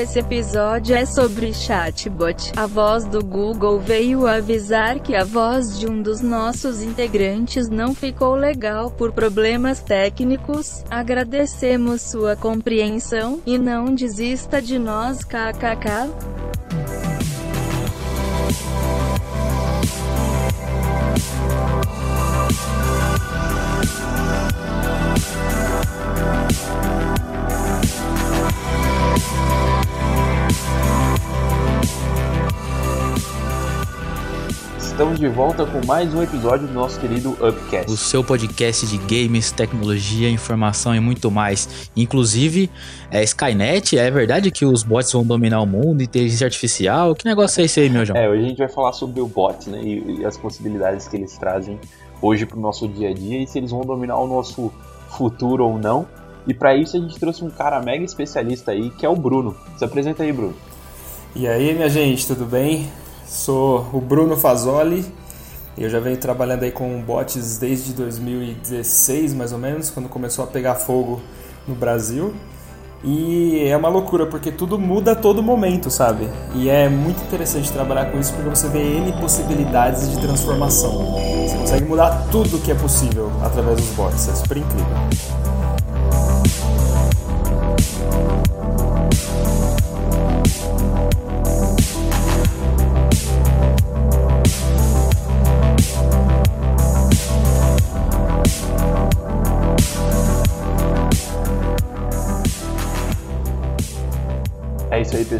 esse episódio é sobre chatbot, a voz do Google veio avisar que a voz de um dos nossos integrantes não ficou legal por problemas técnicos. Agradecemos sua compreensão e não desista de nós, kkk. De volta com mais um episódio do nosso querido Upcast. O seu podcast de games, tecnologia, informação e muito mais. Inclusive, é Skynet, é verdade que os bots vão dominar o mundo, inteligência artificial? Que negócio é esse aí, meu João? É, hoje a gente vai falar sobre o bot, né, e, e as possibilidades que eles trazem hoje para o nosso dia a dia e se eles vão dominar o nosso futuro ou não. E para isso a gente trouxe um cara mega especialista aí, que é o Bruno. Se apresenta aí, Bruno. E aí, minha gente, tudo bem? Sou o Bruno Fazoli. Eu já venho trabalhando aí com bots desde 2016, mais ou menos, quando começou a pegar fogo no Brasil. E é uma loucura, porque tudo muda a todo momento, sabe? E é muito interessante trabalhar com isso, porque você vê N possibilidades de transformação. Você consegue mudar tudo que é possível através dos bots, é super incrível.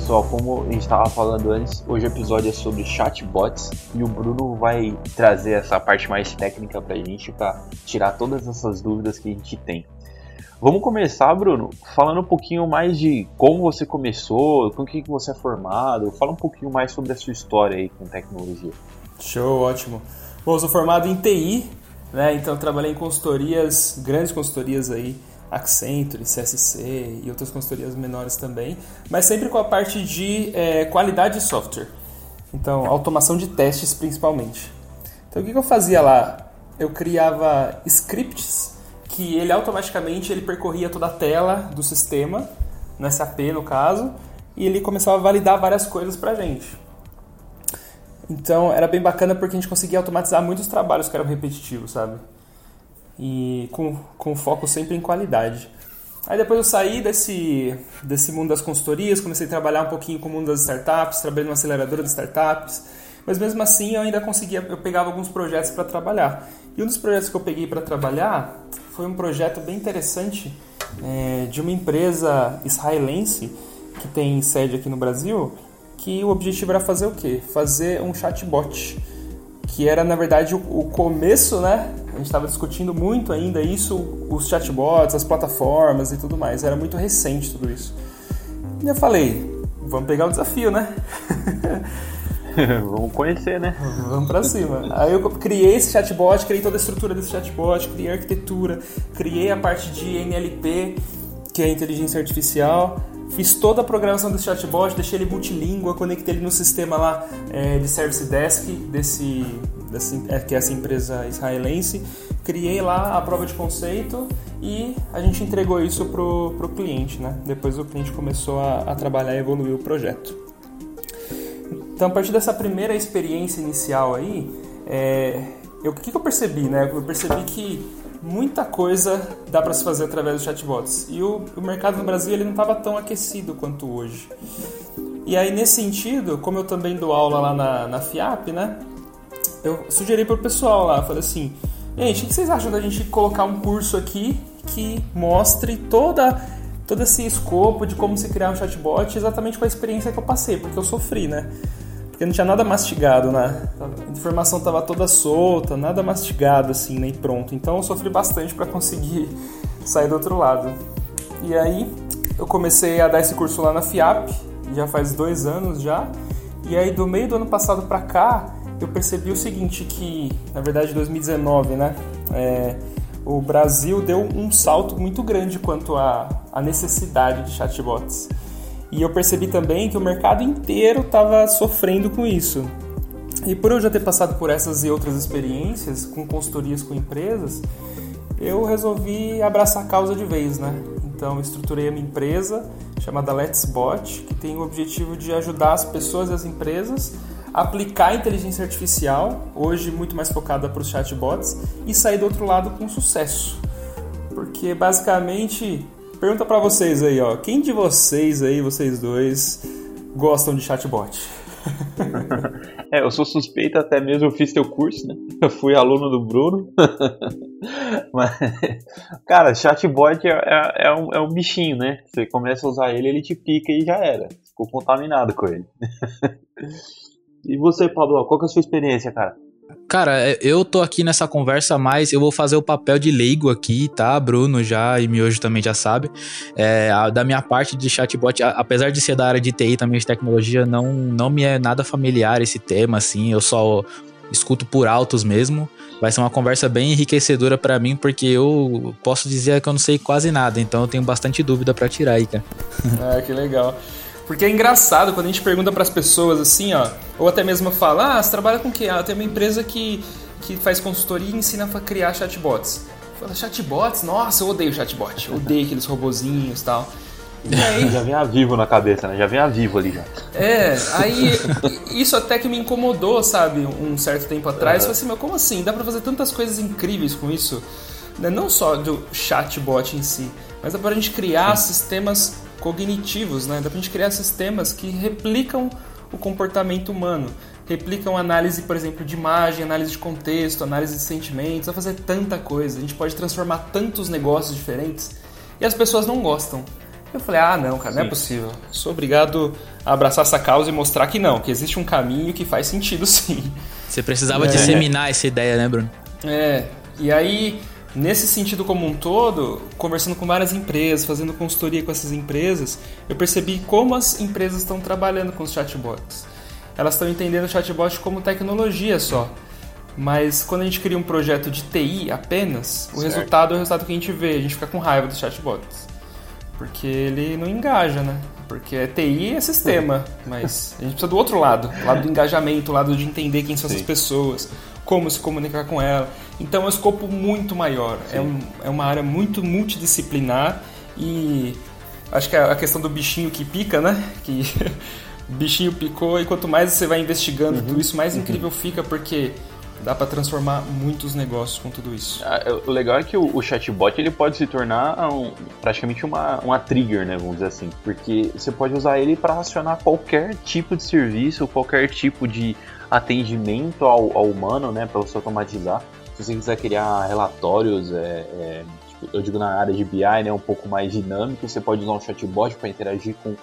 Pessoal. Como a gente estava falando antes, hoje o episódio é sobre chatbots e o Bruno vai trazer essa parte mais técnica para a gente para tirar todas essas dúvidas que a gente tem. Vamos começar, Bruno, falando um pouquinho mais de como você começou, com o que você é formado. Fala um pouquinho mais sobre a sua história aí com tecnologia. Show, ótimo. Bom, eu sou formado em TI, né? Então trabalhei em consultorias, grandes consultorias aí Accenture, CSC e outras consultorias menores também, mas sempre com a parte de é, qualidade de software. Então, automação de testes principalmente. Então, o que, eu fazia lá? Eu criava scripts que ele automaticamente ele percorria toda a tela do sistema, no SAP no caso, e ele começava a validar várias coisas para a gente. Então, era bem bacana porque a gente conseguia automatizar muitos trabalhos que eram repetitivos, sabe? E com, com foco sempre em qualidade. Aí depois eu saí desse, desse mundo das consultorias, comecei a trabalhar um pouquinho com o mundo das startups, trabalhei numa aceleradora de startups, mas mesmo assim eu ainda conseguia, eu pegava alguns projetos para trabalhar. E um dos projetos que eu peguei para trabalhar foi um projeto bem interessante é, de uma empresa israelense que tem sede aqui no Brasil, que o objetivo era fazer o quê? Fazer um chatbot que era na verdade o, o começo, né? A gente estava discutindo muito ainda isso, os chatbots, as plataformas e tudo mais. Era muito recente tudo isso. E eu falei, vamos pegar o desafio, né? vamos conhecer, né? Vamos para cima. Aí eu criei esse chatbot, criei toda a estrutura desse chatbot, criei a arquitetura, criei a parte de NLP, que é inteligência artificial Fiz toda a programação desse chatbot, deixei ele multilíngua, conectei ele no sistema lá é, de Service Desk desse, desse, é, que é essa empresa israelense. Criei lá a prova de conceito e a gente entregou isso pro, pro cliente, né? Depois o cliente começou a, a trabalhar e evoluir o projeto. Então, a partir dessa primeira experiência inicial aí, é, eu, o que, que eu percebi, né? Eu percebi que muita coisa dá para se fazer através dos chatbots. E o, o mercado no Brasil ele não estava tão aquecido quanto hoje. E aí, nesse sentido, como eu também dou aula lá na, na FIAP, né? Eu sugeri para o pessoal lá, falei assim, gente, o que vocês acham da gente colocar um curso aqui que mostre toda todo esse escopo de como se criar um chatbot exatamente com a experiência que eu passei, porque eu sofri, né? Porque não tinha nada mastigado, né? A informação estava toda solta, nada mastigado assim, nem pronto. Então eu sofri bastante para conseguir sair do outro lado. E aí eu comecei a dar esse curso lá na FIAP, já faz dois anos já. E aí do meio do ano passado para cá eu percebi o seguinte que, na verdade, 2019, né? É, o Brasil deu um salto muito grande quanto à, à necessidade de chatbots. E eu percebi também que o mercado inteiro estava sofrendo com isso. E por eu já ter passado por essas e outras experiências com consultorias com empresas, eu resolvi abraçar a causa de vez, né? Então, estruturei a minha empresa chamada Let's Bot, que tem o objetivo de ajudar as pessoas e as empresas a aplicar a inteligência artificial, hoje muito mais focada para os chatbots, e sair do outro lado com sucesso. Porque basicamente, pergunta para vocês aí, ó, quem de vocês aí, vocês dois, gostam de chatbot? é, eu sou suspeito até mesmo, eu fiz teu curso, né? Eu fui aluno do Bruno. Mas, cara, chatbot é, é, é, um, é um bichinho, né? Você começa a usar ele, ele te pica e já era. Ficou contaminado com ele. e você, Pablo, qual que é a sua experiência, cara? Cara, é, eu tô aqui nessa conversa, mas eu vou fazer o papel de leigo aqui, tá? Bruno já e Miojo também já sabe. É, a, da minha parte de chatbot, a, apesar de ser da área de TI também de tecnologia, não, não me é nada familiar esse tema, assim. Eu só escuto por altos mesmo. Vai ser uma conversa bem enriquecedora para mim, porque eu posso dizer que eu não sei quase nada, então eu tenho bastante dúvida para tirar aí, cara. Ah, que legal. Porque é engraçado quando a gente pergunta para as pessoas assim, ó, ou até mesmo fala, ah, você trabalha com o quê? Ah, tem uma empresa que, que faz consultoria e ensina a criar chatbots. Fala, chatbots? Nossa, eu odeio chatbot. Eu odeio aqueles robozinhos e tal. E aí... Já vem a vivo na cabeça, né? Já vem a vivo ali já. É, aí isso até que me incomodou, sabe, um certo tempo atrás. Eu falei assim, mas como assim? Dá pra fazer tantas coisas incríveis com isso? Né? Não só do chatbot em si, mas dá pra gente criar sistemas cognitivos, né? Dá pra gente criar sistemas que replicam o comportamento humano, replicam análise, por exemplo, de imagem, análise de contexto, análise de sentimentos, a fazer tanta coisa. A gente pode transformar tantos negócios diferentes e as pessoas não gostam. Eu falei, ah, não, cara, não é possível. Sou obrigado a abraçar essa causa e mostrar que não, que existe um caminho que faz sentido sim. Você precisava é. disseminar essa ideia, né, Bruno? É, e aí Nesse sentido como um todo, conversando com várias empresas, fazendo consultoria com essas empresas, eu percebi como as empresas estão trabalhando com os chatbots. Elas estão entendendo o chatbot como tecnologia só. Mas quando a gente cria um projeto de TI apenas, o certo. resultado é o resultado que a gente vê. A gente fica com raiva dos chatbots. Porque ele não engaja, né? Porque é TI é sistema, mas a gente precisa do outro lado, o lado do engajamento, o lado de entender quem são Sim. essas pessoas, como se comunicar com ela. Então é um escopo muito maior, é, um, é uma área muito multidisciplinar e acho que a, questão do bichinho que pica, né? Que o bichinho picou e quanto mais você vai investigando uhum. tudo isso, mais uhum. incrível fica porque dá para transformar muitos negócios com tudo isso. Ah, é, o legal é que o, o chatbot ele pode se tornar um, praticamente uma, uma trigger, né, vamos dizer assim, porque você pode usar ele para acionar qualquer tipo de serviço, qualquer tipo de atendimento ao, ao humano, né, para você automatizar. Se você quiser criar relatórios, é, é, tipo, eu digo na área de BI, né, um pouco mais dinâmico, você pode usar um chatbot para interagir com,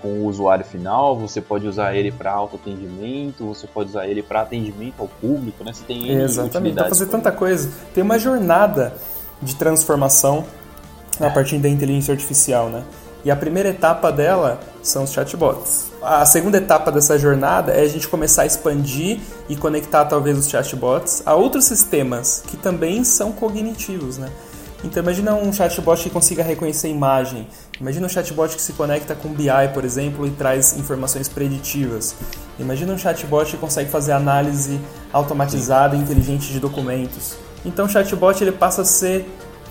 com o usuário final, você pode usar ele para autoatendimento, você pode usar ele para atendimento ao público, né? Você tem Exatamente, para fazer tanta coisa. Tem uma jornada de transformação a partir da inteligência artificial, né? E a primeira etapa dela são os chatbots. A segunda etapa dessa jornada é a gente começar a expandir e conectar talvez os chatbots a outros sistemas que também são cognitivos, né? Então imagina um chatbot que consiga reconhecer imagem. Imagina um chatbot que se conecta com BI, por exemplo, e traz informações preditivas. Imagina um chatbot que consegue fazer análise automatizada e inteligente de documentos. Então o chatbot ele passa a ser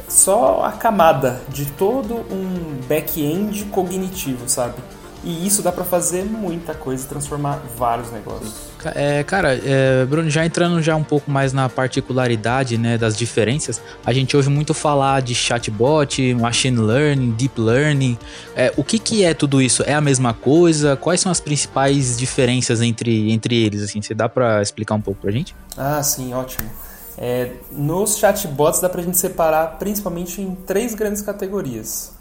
só a camada de todo um back-end cognitivo, sabe? E isso dá para fazer muita coisa, transformar vários negócios. É, cara, é, Bruno, já entrando já um pouco mais na particularidade, né, das diferenças, a gente ouve muito falar de chatbot, machine learning, deep learning. É, o que que é tudo isso? É a mesma coisa? Quais são as principais diferenças entre, entre eles? Assim, você dá para explicar um pouco pra gente? Ah, sim, ótimo. É, nos chatbots dá pra gente separar principalmente em três grandes categorias.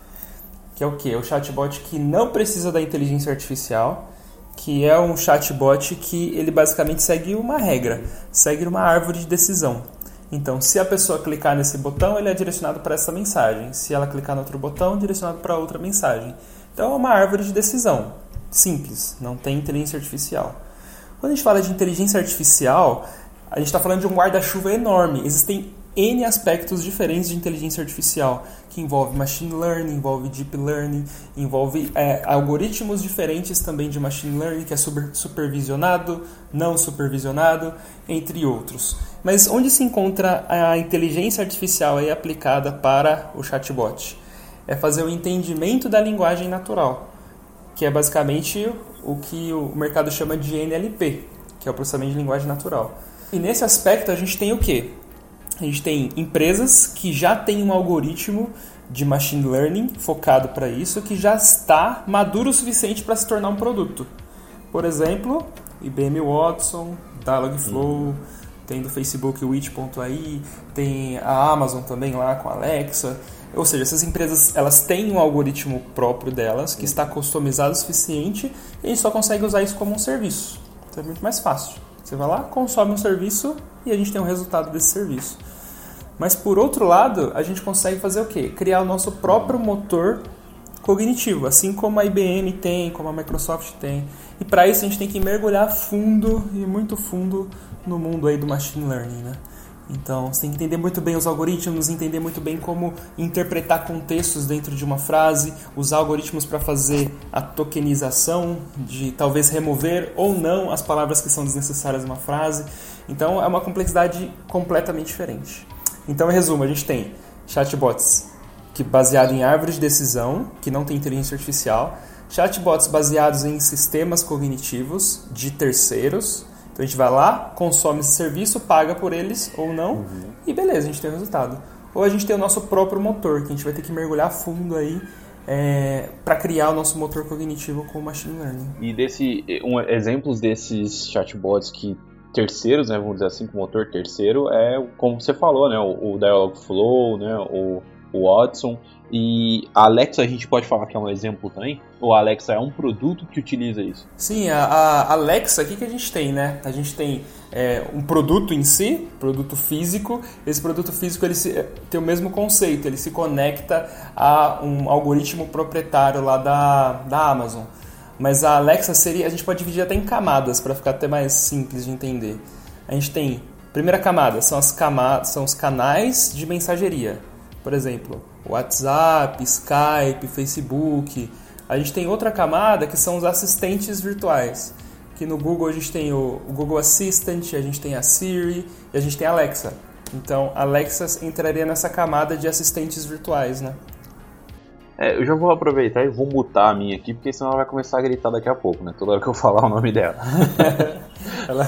Que é o que? O chatbot que não precisa da inteligência artificial, que é um chatbot que ele basicamente segue uma regra, segue uma árvore de decisão. Então, se a pessoa clicar nesse botão, ele é direcionado para essa mensagem. Se ela clicar no outro botão, direcionado para outra mensagem. Então, é uma árvore de decisão. Simples, não tem inteligência artificial. Quando a gente fala de inteligência artificial, a gente está falando de um guarda-chuva enorme. Existem N aspectos diferentes de inteligência artificial, que envolve machine learning, envolve deep learning, envolve é, algoritmos diferentes também de machine learning, que é super, supervisionado, não supervisionado, entre outros. Mas onde se encontra a inteligência artificial aí aplicada para o chatbot? é fazer o entendimento da linguagem natural, que é basicamente o que o mercado chama de NLP, que é o processamento de linguagem natural. E nesse aspecto a gente tem o quê? A gente tem empresas que já têm um algoritmo de machine learning focado para isso, que já está maduro o suficiente para se tornar um produto. Por exemplo, IBM Watson, Dialogflow, tem do Facebook Witch.ai, tem a Amazon também lá com a Alexa. Ou seja, essas empresas elas têm um algoritmo próprio delas que está customizado o suficiente e a gente só consegue usar isso como um serviço. Então é muito mais fácil. Você vai lá, consome um serviço e a gente tem um resultado desse serviço. Mas por outro lado, a gente consegue fazer o quê? Criar o nosso próprio motor cognitivo, assim como a IBM tem, como a Microsoft tem. E para isso a gente tem que mergulhar fundo e muito fundo no mundo aí do machine learning, né? Então, você tem que entender muito bem os algoritmos, entender muito bem como interpretar contextos dentro de uma frase, usar algoritmos para fazer a tokenização, de talvez remover ou não as palavras que são desnecessárias numa frase. Então, é uma complexidade completamente diferente. Então, em resumo, a gente tem chatbots que baseado em árvores de decisão, que não tem inteligência artificial, chatbots baseados em sistemas cognitivos de terceiros, então a gente vai lá, consome esse serviço, paga por eles ou não, uhum. e beleza, a gente tem o resultado. Ou a gente tem o nosso próprio motor, que a gente vai ter que mergulhar fundo aí é, para criar o nosso motor cognitivo com o machine learning. E desse, um, exemplos desses chatbots que terceiros, né, vamos dizer assim, com motor terceiro, é como você falou, né, o, o Dialogflow, né, o, o Watson. E a Alexa a gente pode falar que é um exemplo também? Ou a Alexa é um produto que utiliza isso? Sim, a, a Alexa, o que, que a gente tem, né? A gente tem é, um produto em si, produto físico. Esse produto físico ele se, tem o mesmo conceito, ele se conecta a um algoritmo proprietário lá da, da Amazon. Mas a Alexa seria, a gente pode dividir até em camadas para ficar até mais simples de entender. A gente tem primeira camada são as camadas, são os canais de mensageria. Por exemplo, WhatsApp, Skype, Facebook. A gente tem outra camada que são os assistentes virtuais. Que no Google a gente tem o, Google Assistant, a gente tem a Siri e a gente tem a Alexa. Então, Alexa entraria nessa camada de assistentes virtuais, né? É, eu já vou aproveitar e vou mutar a minha aqui, porque senão ela vai começar a gritar daqui a pouco, né? Toda hora que eu falar o nome dela. ela...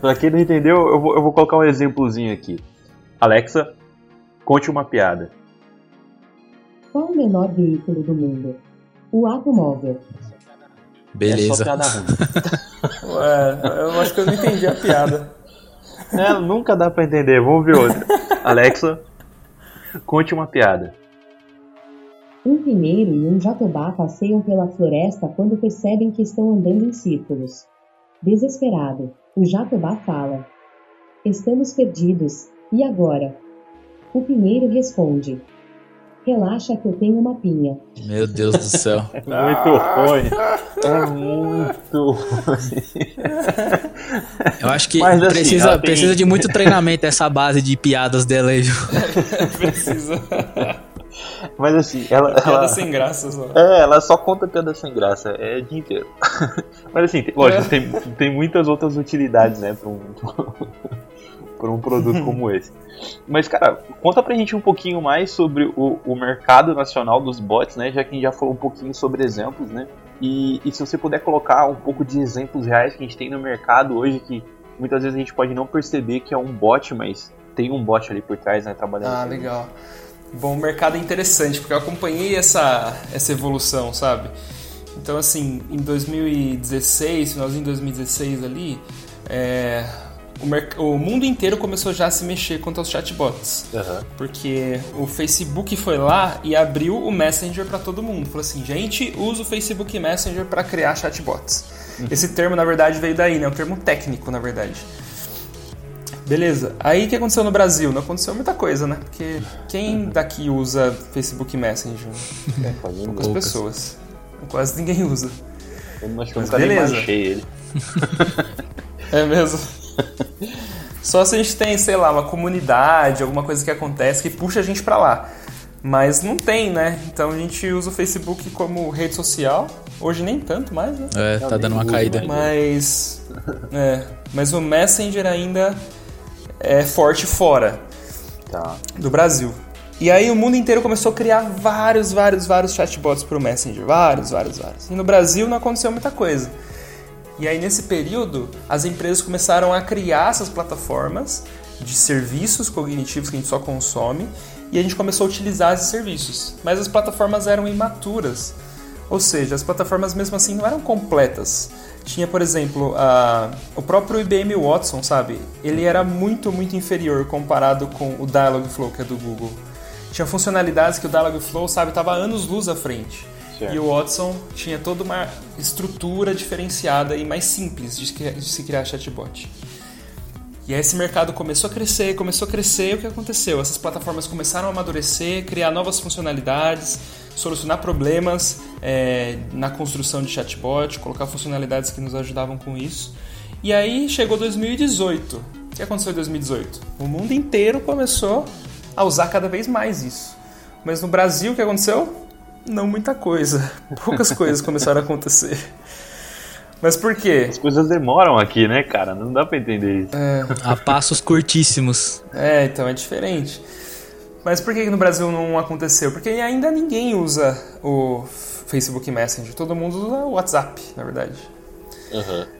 pra quem não entendeu, eu vou, eu vou colocar um exemplozinho aqui. Alexa, conte uma piada. Qual o menor veículo do mundo? O automóvel. Beleza. É só piada ruim. Ué, eu acho que eu não entendi a piada. É, nunca dá pra entender. Vamos ver outra. Alexa, conte uma piada. Um pinheiro e um jatobá passeiam pela floresta quando percebem que estão andando em círculos. Desesperado, o jatobá fala: Estamos perdidos, e agora? O pinheiro responde: Relaxa que eu tenho uma pinha. Meu Deus do céu. É muito ruim. É muito ruim. Eu acho que assim, precisa, tem... precisa de muito treinamento essa base de piadas dela aí. precisa. Mas assim, ela. Piada ela, sem graça só. É, ela só conta piada sem graça, é o dia inteiro. Mas assim, tem, lógico, é. tem, tem muitas outras utilidades, né, pra um, pra um produto como esse. Mas, cara, conta pra gente um pouquinho mais sobre o, o mercado nacional dos bots, né? Já que a gente já falou um pouquinho sobre exemplos, né? E, e se você puder colocar um pouco de exemplos reais que a gente tem no mercado hoje, que muitas vezes a gente pode não perceber que é um bot, mas tem um bot ali por trás, né? Trabalhando. Ah, legal. Bom, o mercado é interessante, porque eu acompanhei essa, essa evolução, sabe? Então, assim, em 2016, finalzinho de 2016 ali, é, o, o, mundo inteiro começou já a se mexer contra os chatbots. Uhum. Porque o Facebook foi lá e abriu o Messenger para todo mundo. Falou assim, gente, usa o Facebook Messenger para criar chatbots. Uhum. Esse termo, na verdade, veio daí, né? É um termo técnico, na verdade. Beleza. Aí o que aconteceu no Brasil? Não aconteceu muita coisa, né? Porque quem daqui usa Facebook Messenger? É, poucas pessoas. Quase ninguém usa. Eu não acho que eu nunca beleza. baixei ele. é mesmo? Só se a gente tem, sei lá, uma comunidade, alguma coisa que acontece que puxa a gente para lá. Mas não tem, né? Então a gente usa o Facebook como rede social. Hoje nem tanto mais, né? É, tá dando uma caída. Mas. É, mas o Messenger ainda é forte fora tá. do Brasil. E aí o mundo inteiro começou a criar vários, vários, vários chatbots para o Messenger. Vários, vários, vários. E no Brasil não aconteceu muita coisa. E aí nesse período, as empresas começaram a criar essas plataformas de serviços cognitivos que a gente só consome e a gente começou a utilizar esses serviços. Mas as plataformas eram imaturas. Ou seja, as plataformas mesmo assim não eram completas. Tinha, por exemplo, a, o próprio IBM Watson, sabe? Ele era muito, muito inferior comparado com o Dialogflow, que é do Google. Tinha funcionalidades que o Dialogflow, sabe, estava anos luz à frente. E o Watson tinha toda uma estrutura diferenciada e mais simples de, de se criar chatbot. E aí esse mercado começou a crescer, começou a crescer, e o que aconteceu? Essas plataformas começaram a amadurecer, criar novas funcionalidades, solucionar problemas é, na construção de chatbot, colocar funcionalidades que nos ajudavam com isso. E aí chegou 2018. O que aconteceu em 2018? O mundo inteiro começou a usar cada vez mais isso. Mas no Brasil, o que aconteceu? Não muita coisa. Poucas coisas começaram a acontecer. Mas por quê? As coisas demoram aqui, né, cara? Não dá pra entender isso. É. A passos curtíssimos. É, então é diferente. Mas por que no Brasil não aconteceu? Porque ainda ninguém usa o Facebook Messenger. Todo mundo usa o WhatsApp, na verdade. Aham, uhum.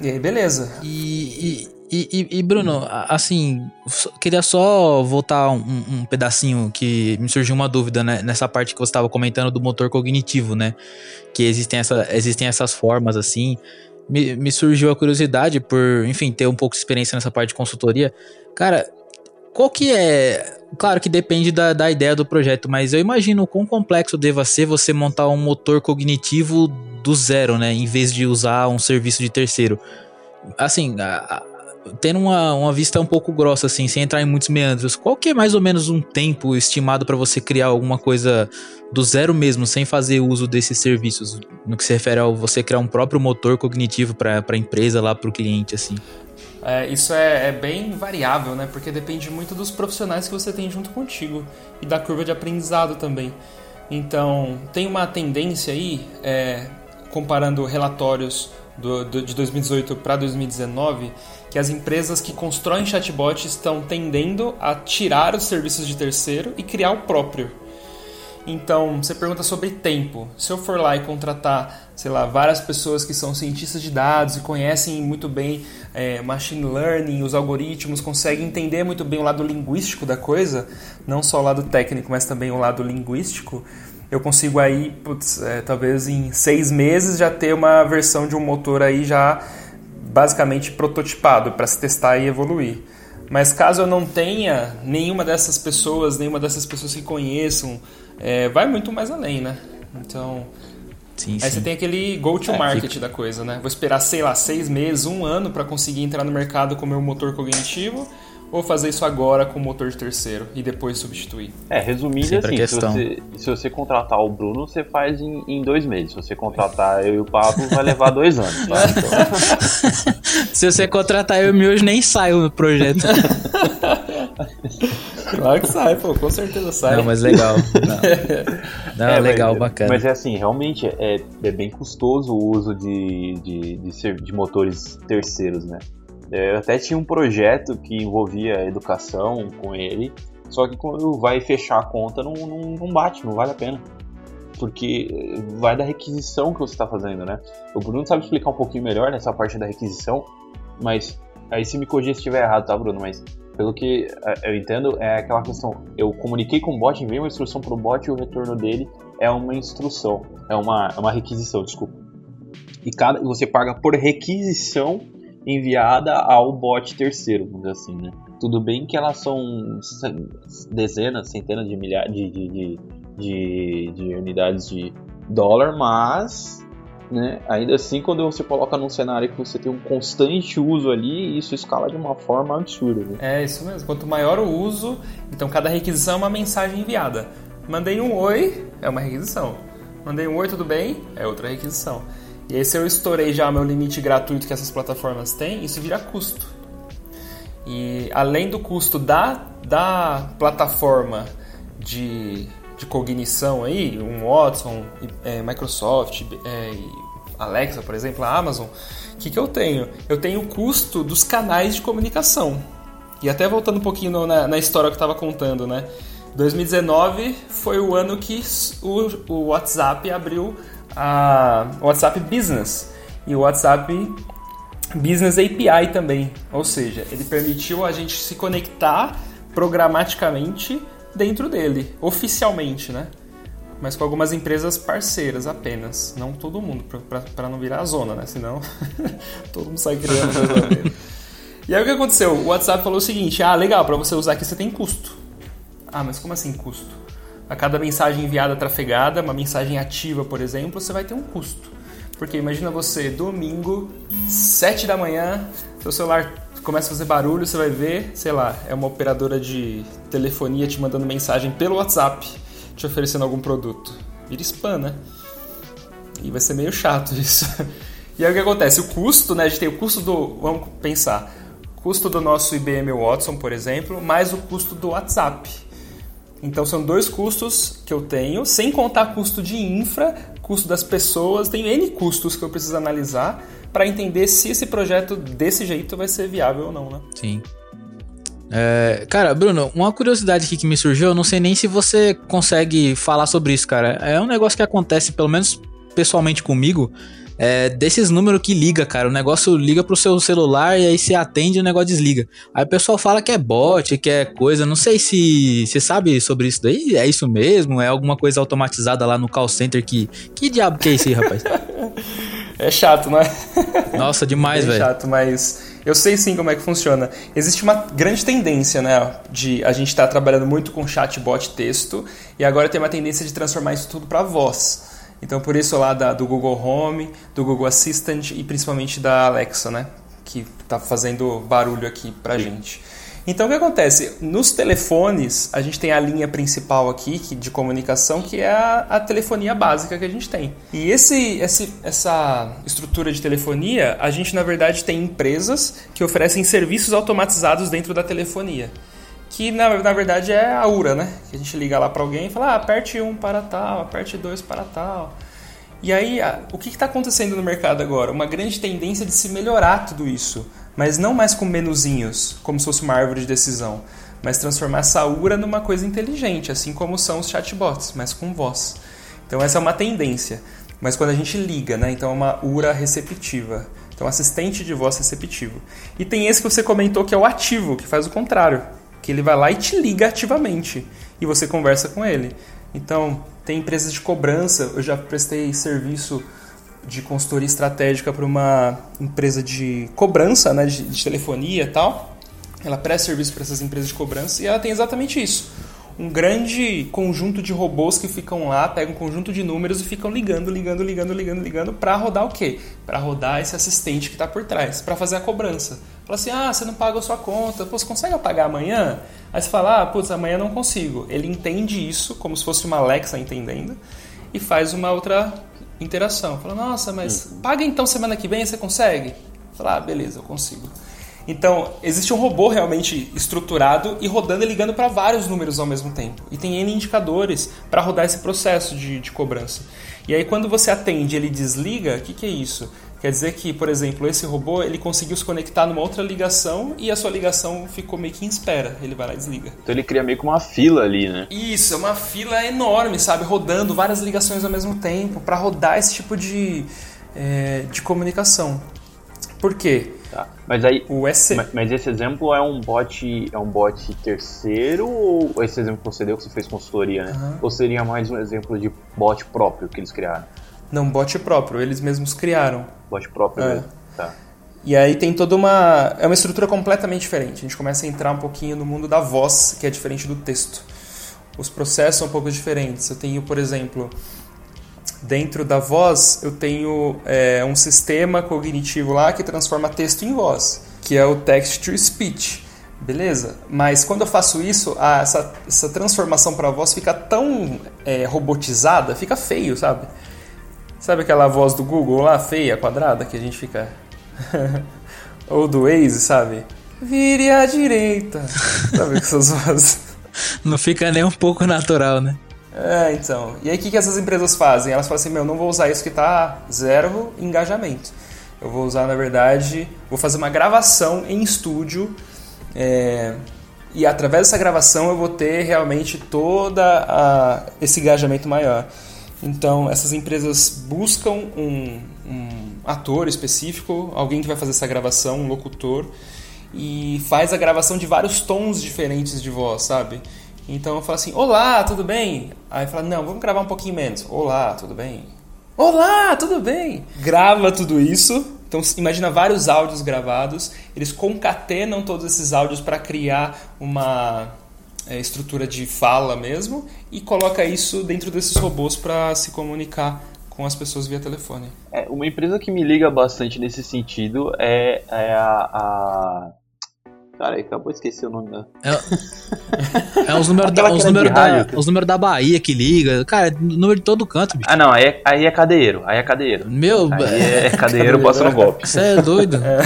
E aí, beleza. E, e, e, e, Bruno, assim, queria só voltar um, um, pedacinho que me surgiu uma dúvida né, nessa parte que você estava comentando do motor cognitivo, né? Que existem, essa, existem essas formas assim. Me, me surgiu a curiosidade por, enfim, ter um pouco de experiência nessa parte de consultoria. Cara, qual que é. Claro que depende da, da ideia do projeto, mas eu imagino o quão complexo deva ser você montar um motor cognitivo do zero, né? Em vez de usar um serviço de terceiro. Assim, a, tendo uma, uma vista um pouco grossa, assim, sem entrar em muitos meandros, qual que é mais ou menos um tempo estimado para você criar alguma coisa do zero mesmo, sem fazer uso desses serviços? No que se refere a você criar um próprio motor cognitivo para a empresa, lá para o cliente, assim? É, isso é, é, bem variável, né? Porque depende muito dos profissionais que você tem junto contigo e da curva de aprendizado também. Então, tem uma tendência aí, é, comparando relatórios do, do, de 2018 para 2019, que as empresas que constroem chatbots estão tendendo a tirar os serviços de terceiro e criar o próprio. Então, você pergunta sobre tempo. Se eu for lá e contratar, sei lá, várias pessoas que são cientistas de dados e conhecem muito bem é, machine learning, os algoritmos, conseguem entender muito bem o lado linguístico da coisa, não só o lado técnico, mas também o lado linguístico, eu consigo aí, putz, é, talvez em seis meses já ter uma versão de um motor aí já basicamente prototipado para se testar e evoluir. Mas caso eu não tenha nenhuma dessas pessoas, nenhuma dessas pessoas que conheçam, é, vai muito mais além, né? Então, sim, aí sim. você tem aquele go-to-market é, da coisa, né? Vou esperar, sei lá, seis meses, um ano para conseguir entrar no mercado com o meu motor cognitivo ou fazer isso agora com motor de terceiro e depois substituir? É, resumindo assim, se você, se você, contratar o Bruno, você faz em, em, dois meses. Se você contratar eu e o Pablo, vai levar dois anos. Tá? Então... se você contratar eu e o meu, nem saio do projeto. claro que sai, pô, com certeza sai. Não, mas legal. Não, Não é, legal, mas, bacana. Mas é assim, realmente é, é bem custoso o uso de, de, de, de motores terceiros, né? É, eu até tinha um projeto que envolvia educação com ele, só que quando vai fechar a conta não, não, não bate, não vale a pena. Porque vai da requisição que você está fazendo, né? O Bruno sabe explicar um pouquinho melhor nessa parte da requisição, mas aí se me corrigir se estiver errado, tá, Bruno? Mas pelo que é, eu entendo, é aquela questão: eu comuniquei com o bot, enviei uma instrução para o bot e o retorno dele é uma instrução, é uma, é uma requisição, desculpa. E cada, você paga por requisição enviada ao bot terceiro, vamos dizer assim, né? Tudo bem que elas são dezenas, centenas de milhares de, de, de, de, de unidades de dólar, mas né? Ainda assim, quando você coloca num cenário que você tem um constante uso ali, isso escala de uma forma absurda. Né? É isso mesmo. Quanto maior o uso, então cada requisição é uma mensagem enviada. Mandei um oi, é uma requisição. Mandei um oi, tudo bem? É outra requisição. E aí, se eu estourei já meu limite gratuito que essas plataformas têm, isso vira custo. E além do custo da, da plataforma de, de cognição aí, um Watson, é, Microsoft, é, Alexa, por exemplo, a Amazon, o que, que eu tenho? Eu tenho o custo dos canais de comunicação. E até voltando um pouquinho na, na história que eu estava contando, né? 2019 foi o ano que o, o WhatsApp abriu a WhatsApp Business e o WhatsApp Business API também, ou seja, ele permitiu a gente se conectar programaticamente dentro dele, oficialmente, né? Mas com algumas empresas parceiras apenas, não todo mundo, para não virar a zona, né? Senão todo mundo sai criando E aí o que aconteceu? O WhatsApp falou o seguinte: ah, legal, para você usar aqui você tem custo. Ah, mas como assim custo? A cada mensagem enviada trafegada, uma mensagem ativa, por exemplo, você vai ter um custo. Porque imagina você, domingo, 7 da manhã, seu celular começa a fazer barulho, você vai ver, sei lá, é uma operadora de telefonia te mandando mensagem pelo WhatsApp, te oferecendo algum produto. Vira spam, né? E vai ser meio chato isso. E aí o que acontece? O custo, né? A gente tem o custo do. Vamos pensar. Custo do nosso IBM Watson, por exemplo, mais o custo do WhatsApp. Então são dois custos que eu tenho, sem contar custo de infra, custo das pessoas, tem N custos que eu preciso analisar para entender se esse projeto desse jeito vai ser viável ou não, né? Sim. É, cara, Bruno, uma curiosidade aqui que me surgiu, eu não sei nem se você consegue falar sobre isso, cara. É um negócio que acontece, pelo menos pessoalmente comigo, é, desses números que liga, cara. O negócio liga pro seu celular e aí você atende e o negócio desliga. Aí o pessoal fala que é bot, que é coisa. Não sei se você sabe sobre isso daí. É isso mesmo? É alguma coisa automatizada lá no call center que. Que diabo que é isso aí, rapaz? é chato, não é? Nossa, demais, velho. É chato, mas. Eu sei sim como é que funciona. Existe uma grande tendência, né, de a gente estar tá trabalhando muito com chatbot texto e agora tem uma tendência de transformar isso tudo para voz. Então por isso lá da, do Google Home, do Google Assistant e principalmente da Alexa, né? Que está fazendo barulho aqui pra Sim. gente. Então o que acontece? Nos telefones, a gente tem a linha principal aqui que, de comunicação, que é a, a telefonia básica que a gente tem. E esse, esse, essa estrutura de telefonia, a gente na verdade tem empresas que oferecem serviços automatizados dentro da telefonia que na, na verdade é a URA, né? Que a gente liga lá para alguém e fala, ah, aperte um para tal, aperte dois para tal. E aí, o que está acontecendo no mercado agora? Uma grande tendência de se melhorar tudo isso, mas não mais com menuzinhos, como se fosse uma árvore de decisão, mas transformar essa URA numa coisa inteligente, assim como são os chatbots, mas com voz. Então essa é uma tendência. Mas quando a gente liga, né? Então é uma URA receptiva. Então assistente de voz receptivo. E tem esse que você comentou que é o ativo, que faz o contrário que ele vai lá e te liga ativamente e você conversa com ele. Então, tem empresas de cobrança, eu já prestei serviço de consultoria estratégica para uma empresa de cobrança, né, de, de telefonia e tal. Ela presta serviço para essas empresas de cobrança e ela tem exatamente isso um grande conjunto de robôs que ficam lá, pegam um conjunto de números e ficam ligando, ligando, ligando, ligando, ligando para rodar o quê? Para rodar esse assistente que está por trás, para fazer a cobrança. Fala assim: "Ah, você não paga a sua conta, pô, você consegue pagar amanhã?" Aí você fala: "Ah, putz, amanhã não consigo". Ele entende isso como se fosse uma Alexa entendendo e faz uma outra interação. Fala: "Nossa, mas uhum. paga então semana que vem, você consegue?" Fala: "Ah, beleza, eu consigo". Então, existe um robô realmente estruturado e rodando e ligando para vários números ao mesmo tempo. E tem N indicadores para rodar esse processo de, de, cobrança. E aí, quando você atende ele desliga, o que, que é isso? Quer dizer que, por exemplo, esse robô ele conseguiu se conectar numa outra ligação e a sua ligação ficou meio que em espera. Ele vai lá e desliga. Então ele cria meio que uma fila ali, né? Isso, é uma fila enorme, sabe? Rodando várias ligações ao mesmo tempo para rodar esse tipo de, é, de comunicação. Por quê? Tá. Mas aí, o mas, mas, esse exemplo é um bot, é um bot terceiro ou esse exemplo que você deu que você fez consultoria, né? Uhum. Ou seria mais um exemplo de bot próprio que eles criaram? Não, bot próprio, eles mesmos criaram. Bot próprio, é. mesmo. Tá. E aí tem toda uma é uma estrutura completamente diferente. A gente começa a entrar um pouquinho no mundo da voz, que é diferente do texto. Os processos são um pouco diferentes. Eu tenho, por exemplo, Dentro da voz, eu tenho é, um sistema cognitivo lá que transforma texto em voz, que é o text to speech. Beleza? Mas quando eu faço isso, a, essa, essa transformação para voz fica tão é, robotizada, fica feio, sabe? Sabe aquela voz do Google lá, feia, quadrada, que a gente fica. Ou do Waze, sabe? Vire à direita. sabe essas vozes? Não fica nem um pouco natural, né? É, então. E aí o que, que essas empresas fazem? Elas falam assim, meu, não vou usar isso que está zero engajamento. Eu vou usar, na verdade, vou fazer uma gravação em estúdio é, e através dessa gravação eu vou ter realmente toda esse engajamento maior. Então essas empresas buscam um, um ator específico, alguém que vai fazer essa gravação, um locutor, e faz a gravação de vários tons diferentes de voz, sabe? Então eu falo assim, olá, tudo bem? Aí fala, não, vamos gravar um pouquinho menos. Olá, tudo bem? Olá, tudo bem? Grava tudo isso. Então imagina vários áudios gravados, eles concatenam todos esses áudios para criar uma é, estrutura de fala mesmo e coloca isso dentro desses robôs para se comunicar com as pessoas via telefone. É, uma empresa que me liga bastante nesse sentido é, é a, a Cara, acabou de esquecer o nome da. É, é os números da, os número da, os números da Bahia que liga. Cara, é número de todo canto, bicho. Ah, não, aí é, aí é cadeiro. Aí é cadeiro. Meu. Aí é cadeiro passando golpe. Você é doido? É.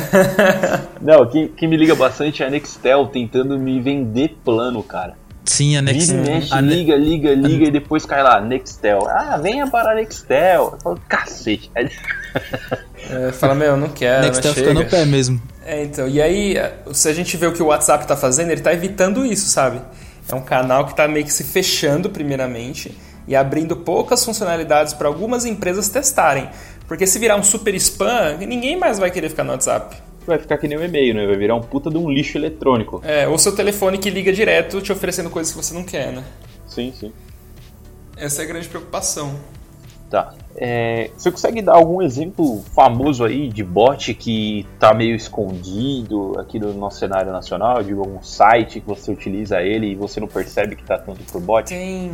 Não, quem, quem me liga bastante é a Nextel tentando me vender plano, cara. Sim, a Nextel. a liga, liga, liga a... e depois cai lá, Nextel. Ah, venha para a Nextel. Eu falo, cacete. É, fala, meu, não quero. Nextel fica no pé mesmo. É, então. E aí, se a gente vê o que o WhatsApp está fazendo, ele está evitando isso, sabe? É um canal que está meio que se fechando, primeiramente, e abrindo poucas funcionalidades para algumas empresas testarem. Porque se virar um super spam, ninguém mais vai querer ficar no WhatsApp vai ficar que nem o um e-mail, né? Vai virar um puta de um lixo eletrônico. É, ou seu telefone que liga direto te oferecendo coisas que você não quer, né? Sim, sim. Essa é a grande preocupação. Tá. É, você consegue dar algum exemplo famoso aí de bot que tá meio escondido aqui no nosso cenário nacional? De algum site que você utiliza ele e você não percebe que tá tanto por bot? Tem.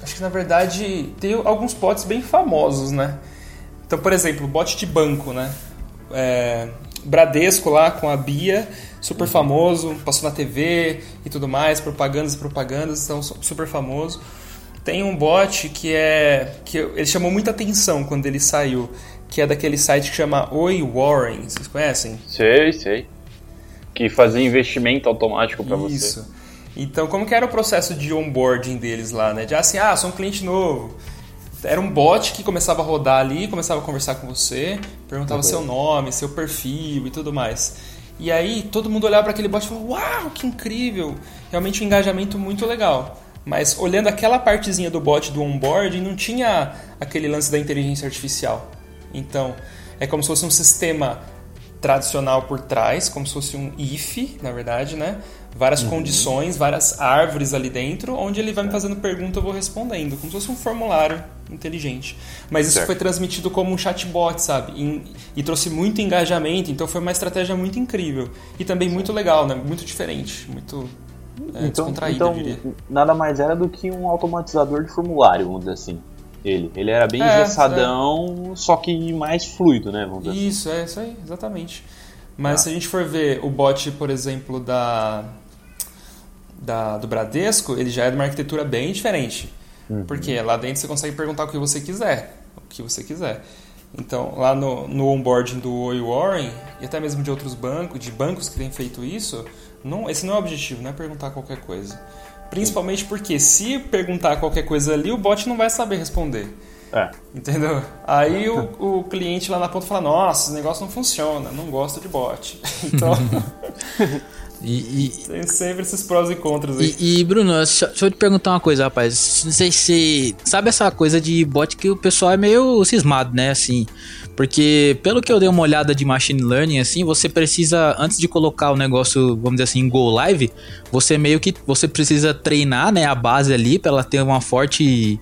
Acho que na verdade tem alguns bots bem famosos, né? Então, por exemplo, bot de banco, né? É, Bradesco lá com a Bia, super famoso, passou na TV e tudo mais, propagandas e propagandas, então super famoso. Tem um bot que é que ele chamou muita atenção quando ele saiu, que é daquele site que chama Oi Warren, vocês conhecem? Sei, sei. Que fazia investimento automático para você. Isso. Então, como que era o processo de onboarding deles lá, né? De assim, ah, sou um cliente novo era um bot que começava a rodar ali, começava a conversar com você, perguntava uhum. seu nome, seu perfil e tudo mais. E aí todo mundo olhava para aquele bot e falava: Uau, que incrível! Realmente um engajamento muito legal. Mas olhando aquela partezinha do bot do onboarding, não tinha aquele lance da inteligência artificial. Então, é como se fosse um sistema tradicional por trás, como se fosse um if, na verdade, né? várias uhum. condições, várias árvores ali dentro, onde ele vai me fazendo pergunta eu vou respondendo, como se fosse um formulário inteligente. Mas isso certo. foi transmitido como um chatbot, sabe? E, e, trouxe muito engajamento, então foi uma estratégia muito incrível. E também muito legal, né? Muito diferente, muito é, então, descontraído, então. Nada mais era do que um automatizador de formulário, vamos dizer assim. Ele, ele era bem é, engessadão, é. só que mais fluido, né? Vamos dizer isso, assim. é isso aí, exatamente. Mas ah. se a gente for ver o bot, por exemplo, da da, do Bradesco, ele já é de uma arquitetura bem diferente. Uhum. Porque lá dentro você consegue perguntar o que você quiser. O que você quiser. Então, lá no, no onboarding do Oi Warren, e até mesmo de outros bancos, de bancos que têm feito isso, não, esse não é o objetivo, não é perguntar qualquer coisa. Principalmente porque se perguntar qualquer coisa ali, o bot não vai saber responder. É. Entendeu? Aí o, o cliente lá na ponta fala: Nossa, esse negócio não funciona, não gosto de bot. Então. E, e, Tem sempre esses prós e contras aí. E, e, Bruno, deixa, eu te perguntar uma coisa, rapaz. Não sei se. Sabe essa coisa de bot que o pessoal é meio cismado, né? Assim. Porque, pelo que eu dei uma olhada de machine learning, assim, você precisa, antes de colocar o negócio, vamos dizer assim, em Go Live, você meio que. Você precisa treinar, né, a base ali para ela ter uma forte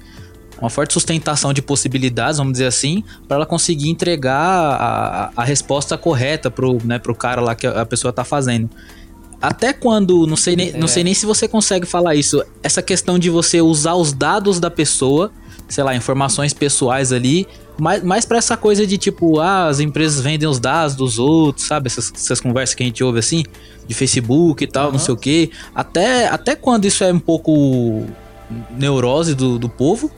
uma forte sustentação de possibilidades, vamos dizer assim, para ela conseguir entregar a, a resposta correta pro, né, pro cara lá que a pessoa tá fazendo até quando, não sei, nem, é. não sei nem se você consegue falar isso, essa questão de você usar os dados da pessoa, sei lá, informações pessoais ali, mais, mais para essa coisa de tipo, ah, as empresas vendem os dados dos outros, sabe? Essas, essas conversas que a gente ouve assim, de Facebook e tal, uhum. não sei o quê. Até, até quando isso é um pouco neurose do, do povo,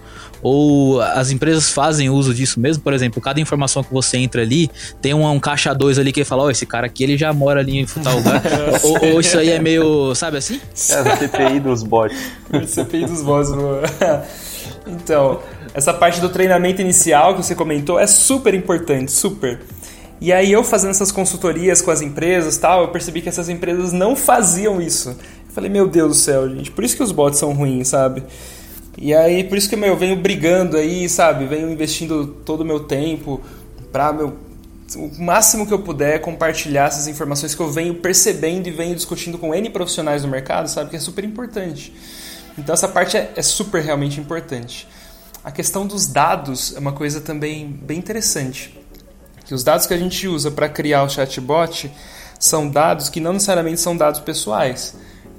ou as empresas fazem uso disso mesmo? Por exemplo, cada informação que você entra ali, tem um, um caixa 2 ali que fala, ó, oh, esse cara aqui ele já mora ali em tal lugar. ou, ou, isso aí é meio, sabe assim? É a CPI dos bots. CPI dos bots. Então, essa parte do treinamento inicial que você comentou é super importante, super. E aí eu fazendo essas consultorias com as empresas tal, eu percebi que essas empresas não faziam isso. Falei, meu Deus do céu, gente, por isso que os bots são ruins, sabe? E aí, por isso que meu, eu venho brigando aí, sabe? Venho investindo todo o meu tempo para meu o máximo que eu puder compartilhar essas informações que eu venho percebendo e venho discutindo com N profissionais do mercado, sabe? Que é super importante. Então essa parte é, é super realmente importante. A questão dos dados é uma coisa também bem interessante. Que os dados que a gente usa para criar o chatbot são dados que não necessariamente são dados pessoais.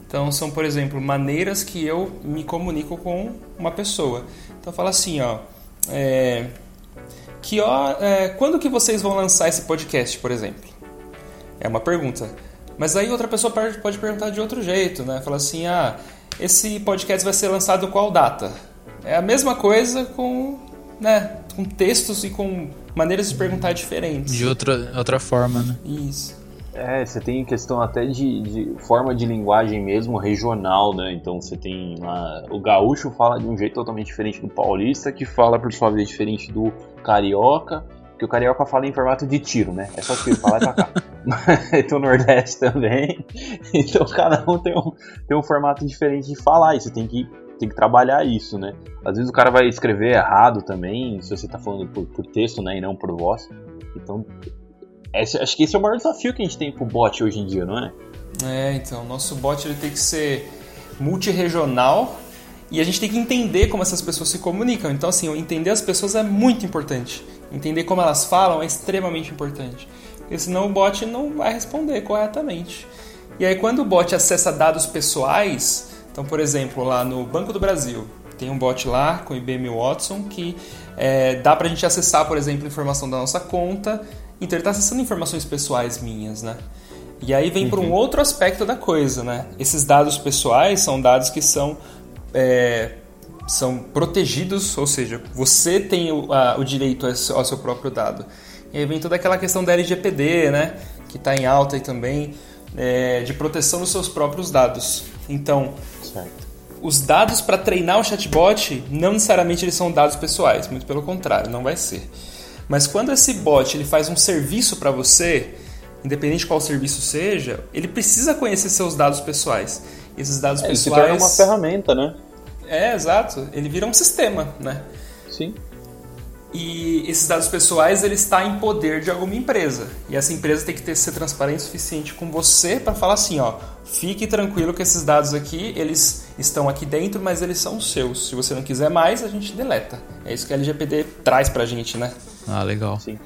Então são, por exemplo, maneiras que eu me comunico com uma pessoa. Então fala assim, ó, é, que ó, é, quando que vocês vão lançar esse podcast, por exemplo? É uma pergunta. Mas aí outra pessoa pode perguntar de outro jeito, né? Fala assim, ah, esse podcast vai ser lançado qual data? É a mesma coisa com, né, com textos e com maneiras de perguntar diferentes. De outra, outra forma, né? Isso. É, você tem questão até de, de, forma de linguagem mesmo regional, né? Então você tem lá. O gaúcho fala de um jeito totalmente diferente do paulista, que fala por sua vez diferente do carioca, que o carioca fala em formato de tiro, né? É só tiro pra lá e pra cá. tem o Nordeste também. Então cada um tem um, tem um formato diferente de falar. E você tem que, tem que trabalhar isso, né? Às vezes o cara vai escrever errado também, se você tá falando por, por texto, né? E não por voz. Então esse, acho que esse é o maior desafio que a gente tem pro bot hoje em dia, não é? É, então, nosso bot ele tem que ser multiregional e a gente tem que entender como essas pessoas se comunicam. Então, assim, entender as pessoas é muito importante. Entender como elas falam é extremamente importante. Porque senão o bot não vai responder corretamente. E aí, quando o bot acessa dados pessoais, então, por exemplo, lá no Banco do Brasil, tem um bot lá com o IBM Watson que é, dá para a gente acessar, por exemplo, informação da nossa conta então ele está acessando informações pessoais minhas, né? E aí vem uhum. para um outro aspecto da coisa, né? Esses dados pessoais são dados que são, é, são protegidos, ou seja, você tem o, a, o direito ao seu próprio dado. E aí vem toda aquela questão da LGPD, né? Que está em alta aí também, é, de proteção dos seus próprios dados. Então, certo. os dados para treinar o chatbot não necessariamente eles são dados pessoais, muito pelo contrário, não vai ser. Mas quando esse bot ele faz um serviço para você, independente de qual serviço seja, ele precisa conhecer seus dados pessoais. Esses dados é, pessoais. Ele se uma ferramenta, né? É, exato. Ele vira um sistema, né? Sim. E esses dados pessoais ele está em poder de alguma empresa. E essa empresa tem que ter ser transparente o suficiente com você para falar assim, ó, fique tranquilo que esses dados aqui, eles estão aqui dentro, mas eles são seus. Se você não quiser mais, a gente deleta. É isso que a LGPD traz pra gente, né? Ah, legal. Sim.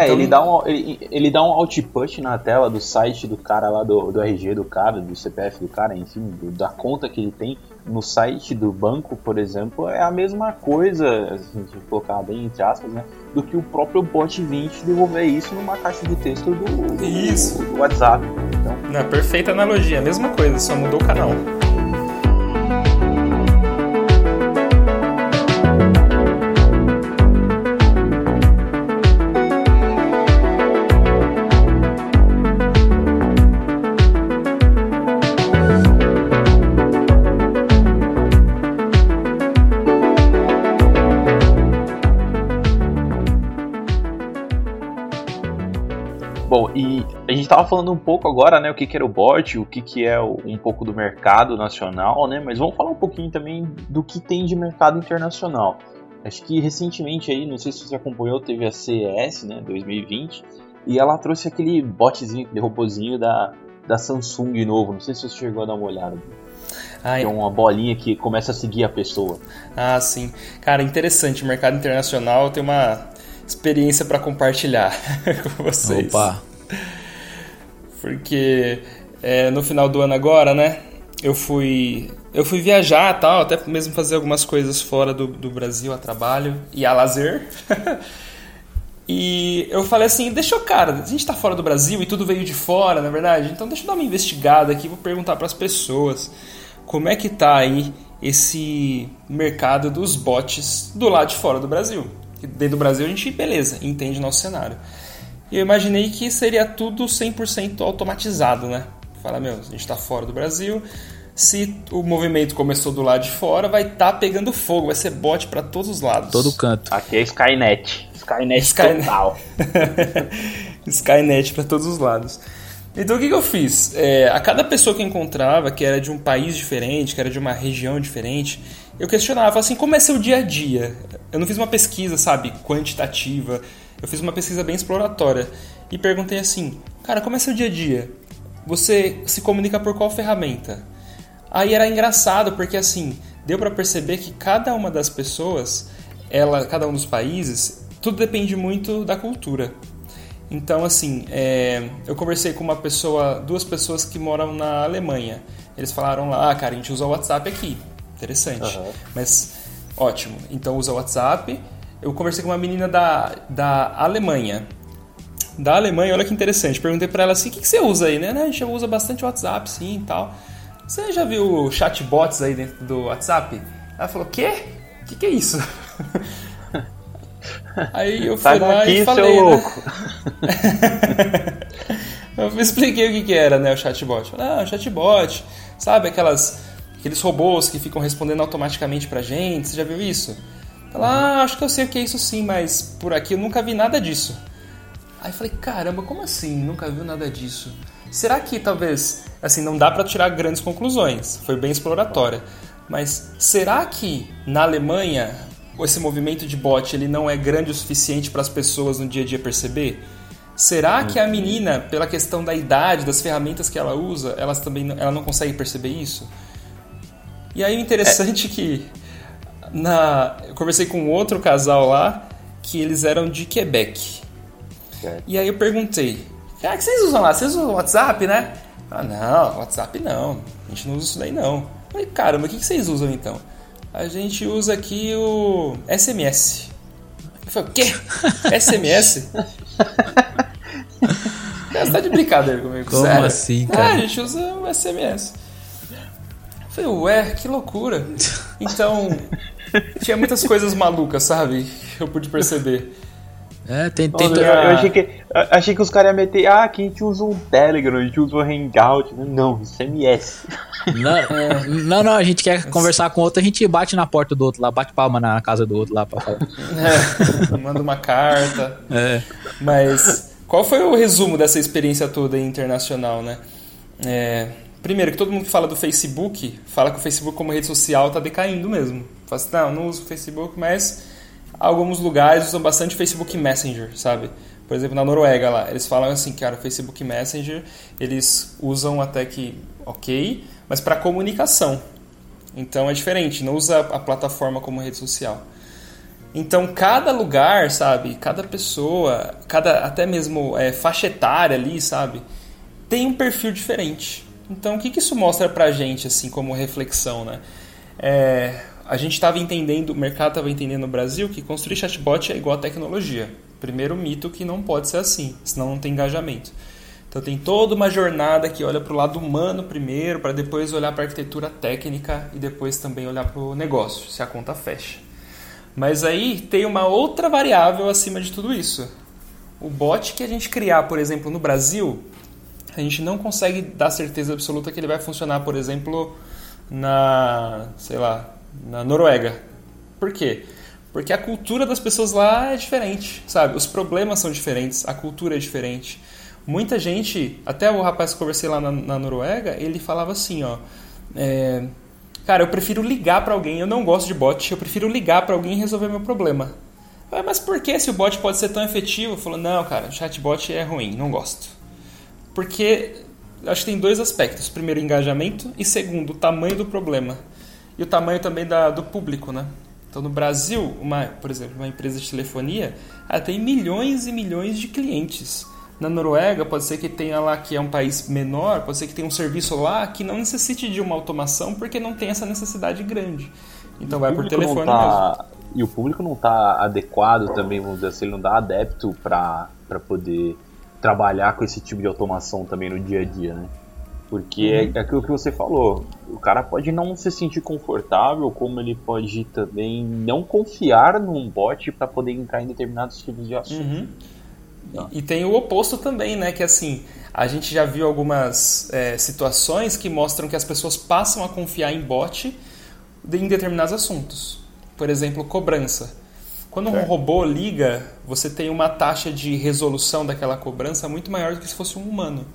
É, então, ele, dá um, ele, ele dá um output na tela do site do cara lá, do, do RG do cara, do CPF do cara, enfim, do, da conta que ele tem. No site do banco, por exemplo, é a mesma coisa, assim, se colocar bem entre aspas, né? Do que o próprio bot 20 devolver isso numa caixa de texto do, do, isso. do WhatsApp. Então... Não, perfeita analogia, a mesma coisa, só mudou o canal. Estava falando um pouco agora, né, o que, que era o bot, o que, que é um pouco do mercado nacional, né, mas vamos falar um pouquinho também do que tem de mercado internacional. Acho que recentemente aí, não sei se você acompanhou, teve a CES, né, 2020, e ela trouxe aquele botzinho, aquele robozinho da, da Samsung novo, não sei se você chegou a dar uma olhada. Ai. Que é uma bolinha que começa a seguir a pessoa. Ah, sim. Cara, interessante. O mercado internacional tem uma experiência para compartilhar com vocês. Opa! porque é, no final do ano agora, né? Eu fui eu fui viajar tal, até mesmo fazer algumas coisas fora do, do Brasil a trabalho e a lazer. e eu falei assim, deixa eu, cara, a gente tá fora do Brasil e tudo veio de fora, na é verdade, então deixa eu dar uma investigada aqui, vou perguntar para as pessoas como é que tá aí esse mercado dos bots do lado de fora do Brasil. Dentro do Brasil a gente, beleza, entende nosso cenário. E eu imaginei que seria tudo 100% automatizado, né? Fala, meu, a gente está fora do Brasil. Se o movimento começou do lado de fora, vai estar tá pegando fogo, vai ser bot para todos os lados. Todo canto. Aqui é Skynet. Skynet, Skynet. total. Skynet para todos os lados. Então o que, que eu fiz? É, a cada pessoa que eu encontrava, que era de um país diferente, que era de uma região diferente, eu questionava assim, como é seu dia a dia? Eu não fiz uma pesquisa, sabe, quantitativa, eu fiz uma pesquisa bem exploratória e perguntei assim, cara, como é seu dia a dia? Você se comunica por qual ferramenta? Aí era engraçado porque assim, deu para perceber que cada uma das pessoas, ela, cada um dos países, tudo depende muito da cultura. Então, assim, é, eu conversei com uma pessoa, duas pessoas que moram na Alemanha. Eles falaram lá, ah, cara, a gente usa o WhatsApp aqui. Interessante. Uhum. Mas, ótimo. Então, usa o WhatsApp. Eu conversei com uma menina da, da Alemanha. Da Alemanha, olha que interessante. Perguntei para ela assim: o que, que você usa aí, né? A gente usa bastante WhatsApp, sim e tal. Você já viu chatbots aí dentro do WhatsApp? Ela falou: quê? O que, que é isso? Aí eu fui Sai lá daqui, e falei, seu né? louco. eu expliquei o que, que era, né, o chatbot. Ah, o chatbot, sabe aquelas aqueles robôs que ficam respondendo automaticamente pra gente, você já viu isso? Fala, ah, acho que eu sei o que é isso sim, mas por aqui eu nunca vi nada disso. Aí falei, caramba, como assim? Nunca viu nada disso? Será que talvez, assim, não dá para tirar grandes conclusões, foi bem exploratória, mas será que na Alemanha esse movimento de bot ele não é grande o suficiente para as pessoas no dia a dia perceber? Será que a menina, pela questão da idade, das ferramentas que ela usa, elas também ela não consegue perceber isso? E aí o interessante é que na, eu conversei com outro casal lá que eles eram de Quebec. É. E aí eu perguntei, ah, que vocês usam lá? Vocês usam o WhatsApp, né? Ah, não, WhatsApp não. A gente não usa isso daí não. Eu falei, caramba, o que vocês usam então? a gente usa aqui o SMS. Eu falei, o quê? SMS? Você tá de brincadeira comigo, Como sério. assim, cara? Ah, a gente usa o SMS. Eu falei, ué, que loucura. Então, tinha muitas coisas malucas, sabe? Eu pude perceber. É, tem, tem eu, eu, achei que, achei que os caras iam meter, ah, aqui a gente usa um Telegram, a gente usa um Hangout. Não, SMS. Não, é, não, não, a gente quer conversar com outro, a gente bate na porta do outro lá, bate palma na casa do outro lá pra falar. É, manda uma carta. É. Mas qual foi o resumo dessa experiência toda internacional, né? É, primeiro, que todo mundo que fala do Facebook, fala que o Facebook como rede social tá decaindo mesmo. Fala assim, não, não uso Facebook, mas alguns lugares usam bastante Facebook Messenger, sabe? Por exemplo, na Noruega lá, eles falam assim, cara, Facebook Messenger, eles usam até que ok, mas para comunicação. Então é diferente, não usa a plataforma como rede social. Então cada lugar, sabe, cada pessoa, cada até mesmo é, faixa etária ali, sabe, tem um perfil diferente. Então o que, que isso mostra pra gente, assim, como reflexão, né? É, a gente estava entendendo, o mercado estava entendendo no Brasil que construir chatbot é igual a tecnologia. Primeiro mito que não pode ser assim, senão não tem engajamento. Então tem toda uma jornada que olha para o lado humano primeiro, para depois olhar para a arquitetura técnica e depois também olhar para o negócio, se a conta fecha. Mas aí tem uma outra variável acima de tudo isso. O bot que a gente criar, por exemplo, no Brasil, a gente não consegue dar certeza absoluta que ele vai funcionar, por exemplo, na, sei lá, na Noruega. Por quê? Porque a cultura das pessoas lá é diferente, sabe? Os problemas são diferentes, a cultura é diferente. Muita gente, até o rapaz que conversei lá na, na Noruega, ele falava assim, ó, é, cara, eu prefiro ligar para alguém, eu não gosto de bot, eu prefiro ligar para alguém e resolver meu problema. Mas por que se o bot pode ser tão efetivo? Falou, não, cara, chatbot é ruim, não gosto. Porque acho que tem dois aspectos. Primeiro, engajamento e segundo, o tamanho do problema e o tamanho também da, do público, né? Então, no Brasil, uma, por exemplo, uma empresa de telefonia, ela tem milhões e milhões de clientes. Na Noruega, pode ser que tenha lá, que é um país menor, pode ser que tenha um serviço lá que não necessite de uma automação porque não tem essa necessidade grande. Então, vai por telefone tá, mesmo. E o público não está adequado também, vamos dizer assim, ele não dá adepto para poder trabalhar com esse tipo de automação também no dia a dia, né? Porque é uhum. é aquilo que você falou. O cara pode não se sentir confortável, como ele pode também não confiar num bot para poder entrar em determinados tipos de assuntos. Uhum. E tem o oposto também, né? Que assim, a gente já viu algumas é, situações que mostram que as pessoas passam a confiar em bot em determinados assuntos. Por exemplo, cobrança. Quando um robô liga, você tem uma taxa de resolução daquela cobrança muito maior do que se fosse um humano.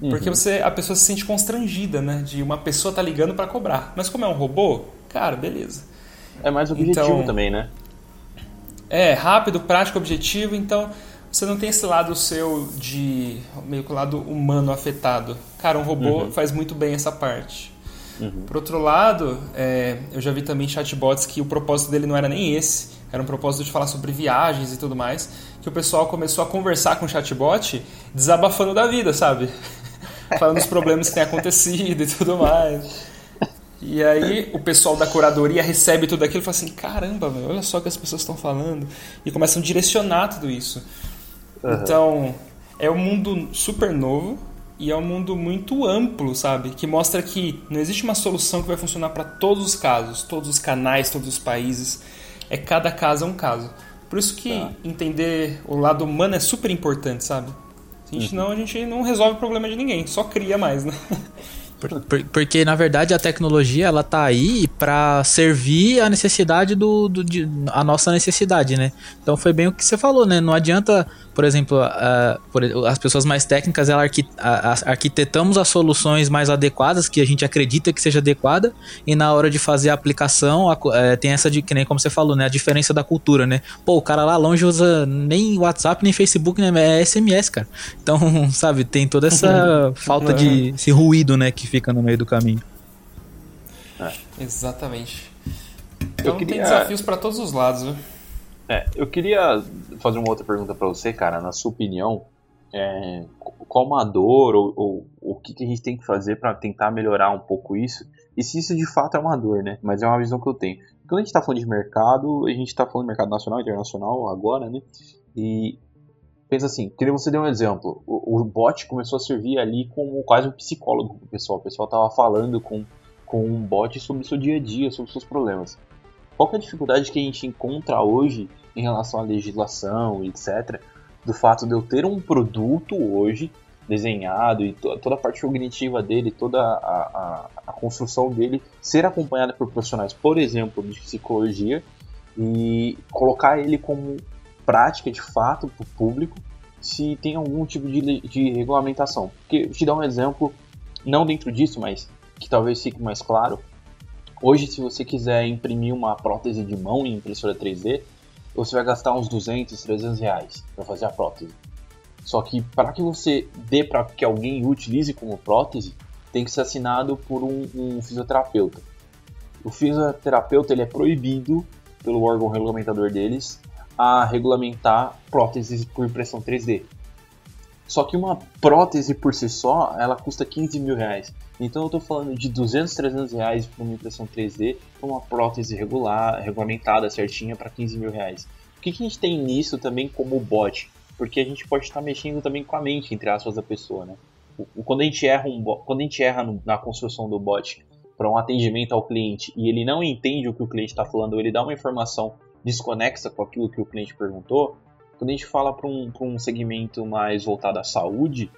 Uhum. Porque você, a pessoa se sente constrangida, né? De uma pessoa tá ligando para cobrar. Mas como é um robô, cara, beleza. É mais objetivo então, também, né? É, rápido, prático, objetivo, então você não tem esse lado seu de meio que o lado humano afetado. Cara, um robô uhum. faz muito bem essa parte. Uhum. Por outro lado, é, eu já vi também chatbots que o propósito dele não era nem esse, era um propósito de falar sobre viagens e tudo mais, que o pessoal começou a conversar com o chatbot desabafando da vida, sabe? Falando dos problemas que tem acontecido e tudo mais. E aí o pessoal da curadoria recebe tudo aquilo e fala assim, caramba, meu, olha só o que as pessoas estão falando. E começam a direcionar tudo isso. Uhum. Então, é um mundo super novo e é um mundo muito amplo, sabe? Que mostra que não existe uma solução que vai funcionar para todos os casos, todos os canais, todos os países. É cada caso é um caso. Por isso que tá. entender o lado humano é super importante, sabe? Senão uhum. a gente não resolve o problema de ninguém, só cria mais, né? Porque, na verdade, a tecnologia, ela tá aí para servir a necessidade do, do de, a nossa necessidade, né? Então foi bem o que você falou, né? Não adianta por exemplo, por, as pessoas mais técnicas, ela arqui, arquitetamos as soluções mais adequadas, que a gente acredita que seja adequada, e na hora de fazer a aplicação, é, tem essa de, que nem como você falou, né? A diferença da cultura, né? Pô, o cara lá longe usa nem WhatsApp, nem Facebook, né? É SMS, cara. Então, sabe, tem toda essa falta de. esse ruído, né, que fica no meio do caminho. É. Exatamente. Então queria... tem desafios para todos os lados, viu? É, eu queria fazer uma outra pergunta para você, cara. Na sua opinião, é, qual uma dor ou, ou, o que, que a gente tem que fazer para tentar melhorar um pouco isso? E se isso de fato é uma dor, né? Mas é uma visão que eu tenho. Quando a gente está falando de mercado, a gente está falando de mercado nacional e internacional agora, né? E pensa assim, queria você dar um exemplo. O, o, bot começou a servir ali como quase um psicólogo pro pessoal. O pessoal tava falando com, com um bot sobre o seu dia a dia, sobre os seus problemas. Qual é a dificuldade que a gente encontra hoje em relação à legislação, etc., do fato de eu ter um produto hoje desenhado e to toda a parte cognitiva dele, toda a, a, a, construção dele ser acompanhada por profissionais, por exemplo, de psicologia, e colocar ele como prática de fato para o público se tem algum tipo de, de regulamentação. Porque, te dar um exemplo, não dentro disso, mas que talvez fique mais claro, Hoje, se você quiser imprimir uma prótese de mão em impressora 3D, você vai gastar uns 200, 300 reais para fazer a prótese. Só que para que você dê para que alguém utilize como prótese, tem que ser assinado por um, um fisioterapeuta. O fisioterapeuta ele é proibido pelo órgão regulamentador deles a regulamentar próteses por impressão 3D. Só que uma prótese por si só, ela custa 15 mil reais. Então eu estou falando de 200, 300 reais para uma impressão 3D, para uma prótese regular, regulamentada, certinha, para 15 mil reais. O que, que a gente tem nisso também como bot? Porque a gente pode estar mexendo também com a mente, entre aspas, da pessoa, né? Quando a gente erra, um, quando a gente erra na construção do bot para um atendimento ao cliente e ele não entende o que o cliente está falando, ele dá uma informação desconexa com aquilo que o cliente perguntou, quando a gente fala para um, um segmento mais voltado à saúde,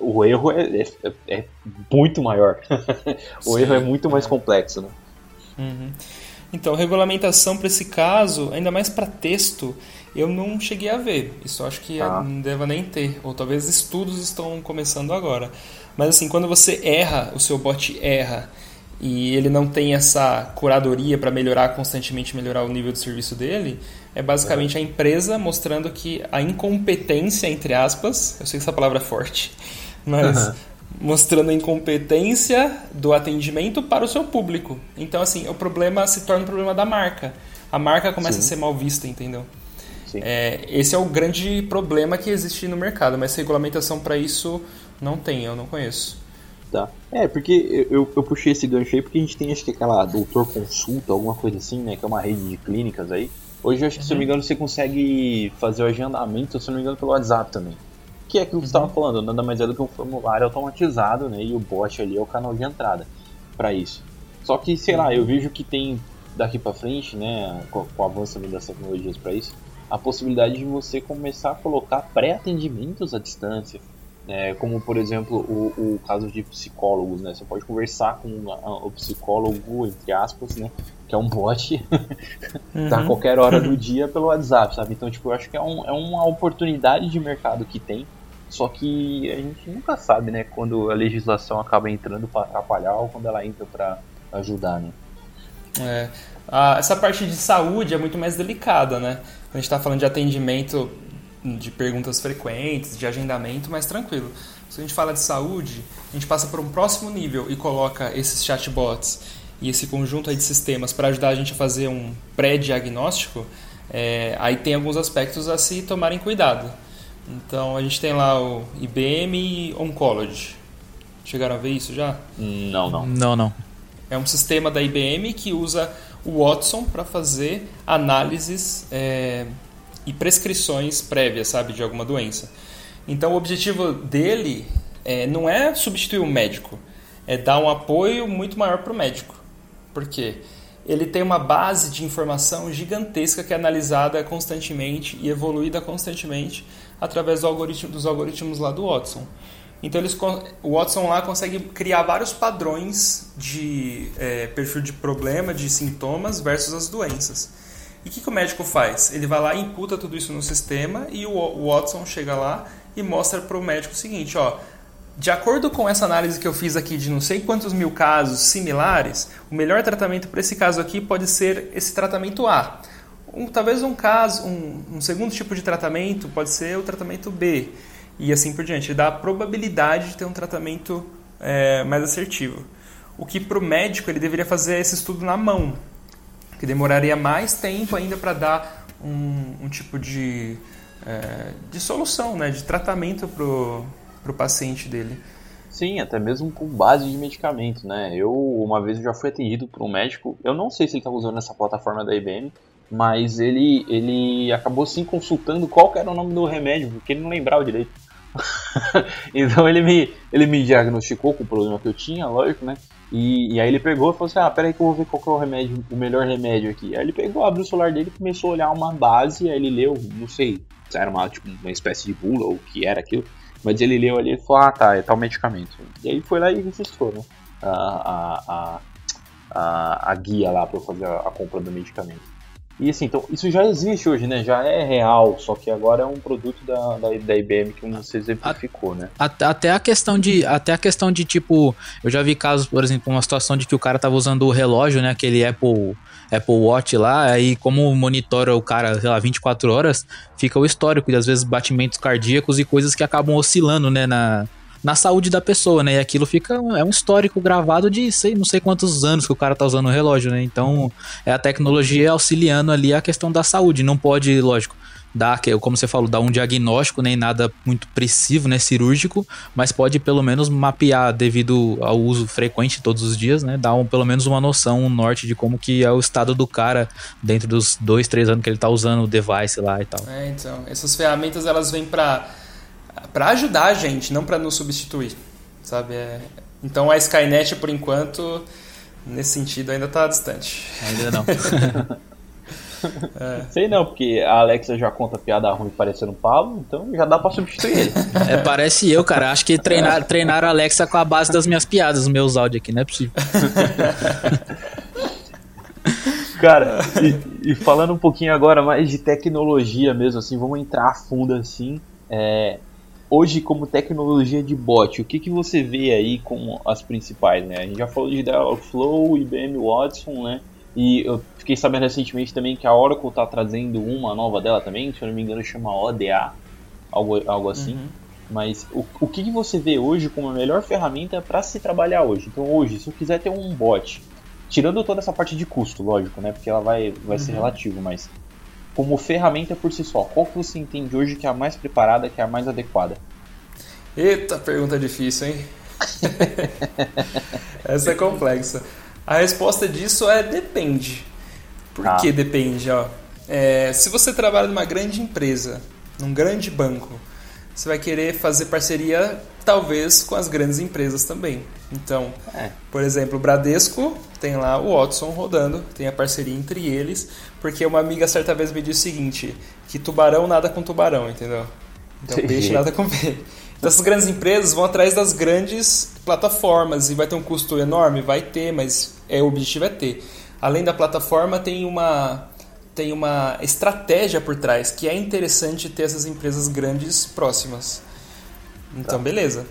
o erro é, é, é muito maior. o Sim, erro é muito mais complexo. Né? Uhum. Então, regulamentação para esse caso, ainda mais para texto, eu não cheguei a ver. Isso acho que ah. não deva nem ter. Ou talvez estudos estão começando agora. Mas assim, quando você erra, o seu bot erra e ele não tem essa curadoria para melhorar constantemente melhorar o nível de serviço dele, é basicamente a empresa mostrando que a incompetência entre aspas, eu sei que essa palavra é forte, mas uhum. mostrando a incompetência do atendimento para o seu público. Então assim, o problema se torna um problema da marca. A marca começa Sim. a ser mal vista, entendeu? É, esse é o grande problema que existe no mercado, mas regulamentação para isso não tem, eu não conheço. Tá. É, porque eu, eu puxei esse gancho aí porque a gente tem, acho que aquela doutor consulta, alguma coisa assim, né? Que é uma rede de clínicas aí. Hoje, acho que, uhum. se não me engano, você consegue fazer o agendamento, se não me engano, pelo WhatsApp também. Que é aquilo que uhum. você estava falando, nada mais é do que um formulário automatizado, né? E o bot ali é o canal de entrada para isso. Só que, sei lá, eu vejo que tem daqui para frente, né, com, com o avanço das tecnologias para isso, a possibilidade de você começar a colocar pré-atendimentos à distância. É, como, por exemplo, o, o, caso de psicólogos, né? Você pode conversar com o psicólogo, entre aspas, né? Que é um bot, uhum. a qualquer hora do dia pelo WhatsApp, sabe? Então, tipo, eu acho que é, um, é uma oportunidade de mercado que tem Só que a gente nunca sabe, né, quando a legislação acaba entrando para atrapalhar ou quando ela entra para ajudar, né? É. Ah, essa parte de saúde é muito mais delicada, né? A gente está falando de atendimento de perguntas frequentes, de agendamento, mais tranquilo. Se a gente fala de saúde, a gente passa para um próximo nível e coloca esses chatbots e esse conjunto aí de sistemas para ajudar a gente a fazer um pré-diagnóstico, é, aí tem alguns aspectos a se tomarem cuidado. Então a gente tem lá o IBM Oncology. Chegaram a ver isso já? Não, não. Não, não. É um sistema da IBM que usa o Watson para fazer análises é, e prescrições prévias, sabe, de alguma doença. Então o objetivo dele é, não é substituir o médico, é dar um apoio muito maior para o médico. Por quê? Ele tem uma base de informação gigantesca que é analisada constantemente e evoluída constantemente através do algoritmo, dos algoritmos lá do Watson. Então eles, o Watson lá consegue criar vários padrões de é, perfil de problema, de sintomas versus as doenças. E o que, que, o médico faz? Ele vai lá e imputa tudo isso no sistema e o, Watson chega lá e mostra para o médico o seguinte, ó, de acordo com essa análise que eu fiz aqui de não sei quantos mil casos similares, o melhor tratamento para esse caso aqui pode ser esse tratamento A. Um, talvez um caso, um, um, segundo tipo de tratamento pode ser o tratamento B e assim por diante. Ele dá a probabilidade de ter um tratamento é, mais assertivo. O que para o médico ele deveria fazer esse estudo na mão, que demoraria mais tempo ainda para dar um, um, tipo de, é, de solução, né, de tratamento para o paciente dele. Sim, até mesmo com base de medicamento, né? Eu, uma vez, já fui atendido por um médico, eu não sei se ele estava usando essa plataforma da IBM, mas ele, ele acabou sim consultando qual era o nome do remédio, porque ele não lembrava direito. então ele me, ele me diagnosticou com o problema que eu tinha, lógico, né? E, e, aí ele pegou e falou assim: Ah, peraí que eu vou ver qual que é o remédio, o melhor remédio aqui. Aí ele pegou, abriu o celular dele começou a olhar uma base, aí ele leu, não sei se era uma, tipo, uma espécie de bula ou o que era aquilo, mas ele leu ali e falou: Ah, tá, é tal medicamento. E aí foi lá e registrou, né? A, a, a, a, a guia lá para fazer a compra do medicamento. E assim, então, isso já existe hoje, né? Já é real, só que agora é um produto da, da, da IBM que você exemplificou, né? Até a questão de. Até a questão de, tipo, eu já vi casos, por exemplo, uma situação de que o cara tava usando o relógio, né? Aquele Apple, Apple Watch lá, aí como monitora o cara, sei lá, 24 horas, fica o histórico de às vezes batimentos cardíacos e coisas que acabam oscilando, né? Na, na saúde da pessoa, né? E aquilo fica é um histórico gravado de sei, não sei quantos anos que o cara tá usando o relógio, né? Então, é a tecnologia auxiliando ali a questão da saúde. Não pode, lógico, dar, como você falou, dar um diagnóstico, nem nada muito preciso, né, cirúrgico, mas pode pelo menos mapear devido ao uso frequente todos os dias, né, dar um, pelo menos uma noção, um norte de como que é o estado do cara dentro dos dois, três anos que ele tá usando o device lá e tal. É, então, essas ferramentas elas vêm para para ajudar a gente, não para nos substituir, sabe? É... Então a Skynet, por enquanto, nesse sentido, ainda está distante. Ainda não. é. Sei não, porque a Alexa já conta piada ruim parecendo um Pablo, então já dá para substituir ele. É, parece eu, cara. Acho que treinar, treinar a Alexa com a base das minhas piadas, os meus áudios aqui, não é possível. Cara, e, e, falando um pouquinho agora mais de tecnologia mesmo, assim, vamos entrar a fundo assim. É, hoje como tecnologia de bot, o que, que você vê aí como as principais, né? A gente já falou de Dialogflow, IBM Watson, né? E eu fiquei sabendo recentemente também que a Oracle está trazendo uma nova dela também, se eu não me engano chama ODA, algo, algo assim. Uhum. Mas o, o que, que você vê hoje como a melhor ferramenta para se trabalhar hoje? Então hoje, se eu quiser ter um bot, tirando toda essa parte de custo, lógico, né? Porque ela vai, vai uhum. ser relativo, mas como ferramenta por si só, qual que você entende hoje que é a mais preparada, que é a mais adequada? Eita, pergunta difícil, hein? Essa é complexa. A resposta disso é depende. Por ah. que depende? Ó? É, se você trabalha numa grande empresa, num grande banco, você vai querer fazer parceria talvez com as grandes empresas também. Então, é. por exemplo, o Bradesco tem lá o Watson rodando, tem a parceria entre eles, porque uma amiga certa vez me disse o seguinte, que tubarão nada com tubarão, entendeu? Então Sim. peixe nada com peixe. Então essas grandes empresas vão atrás das grandes plataformas e vai ter um custo enorme? Vai ter, mas é, o objetivo é ter. Além da plataforma, tem uma tem uma estratégia por trás que é interessante ter essas empresas grandes próximas. Então, Tá. beleza.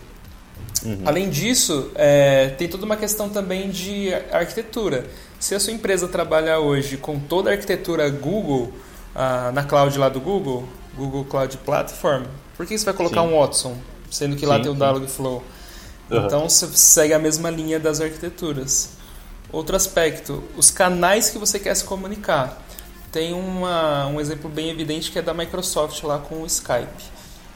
Uhum. Além disso, é, tem toda uma questão também de ar- arquitetura. Se a sua empresa trabalhar hoje com toda a arquitetura Google, ah, na cloud lá do Google, Google Cloud Platform, por que você vai colocar Sim. um Watson, sendo que lá Sim, tem o. Dialogflow? Aham. Então você segue a mesma linha das arquiteturas. Outro aspecto, os canais que você quer se comunicar. Tem uma, um exemplo bem evidente que é da Microsoft lá com o Skype.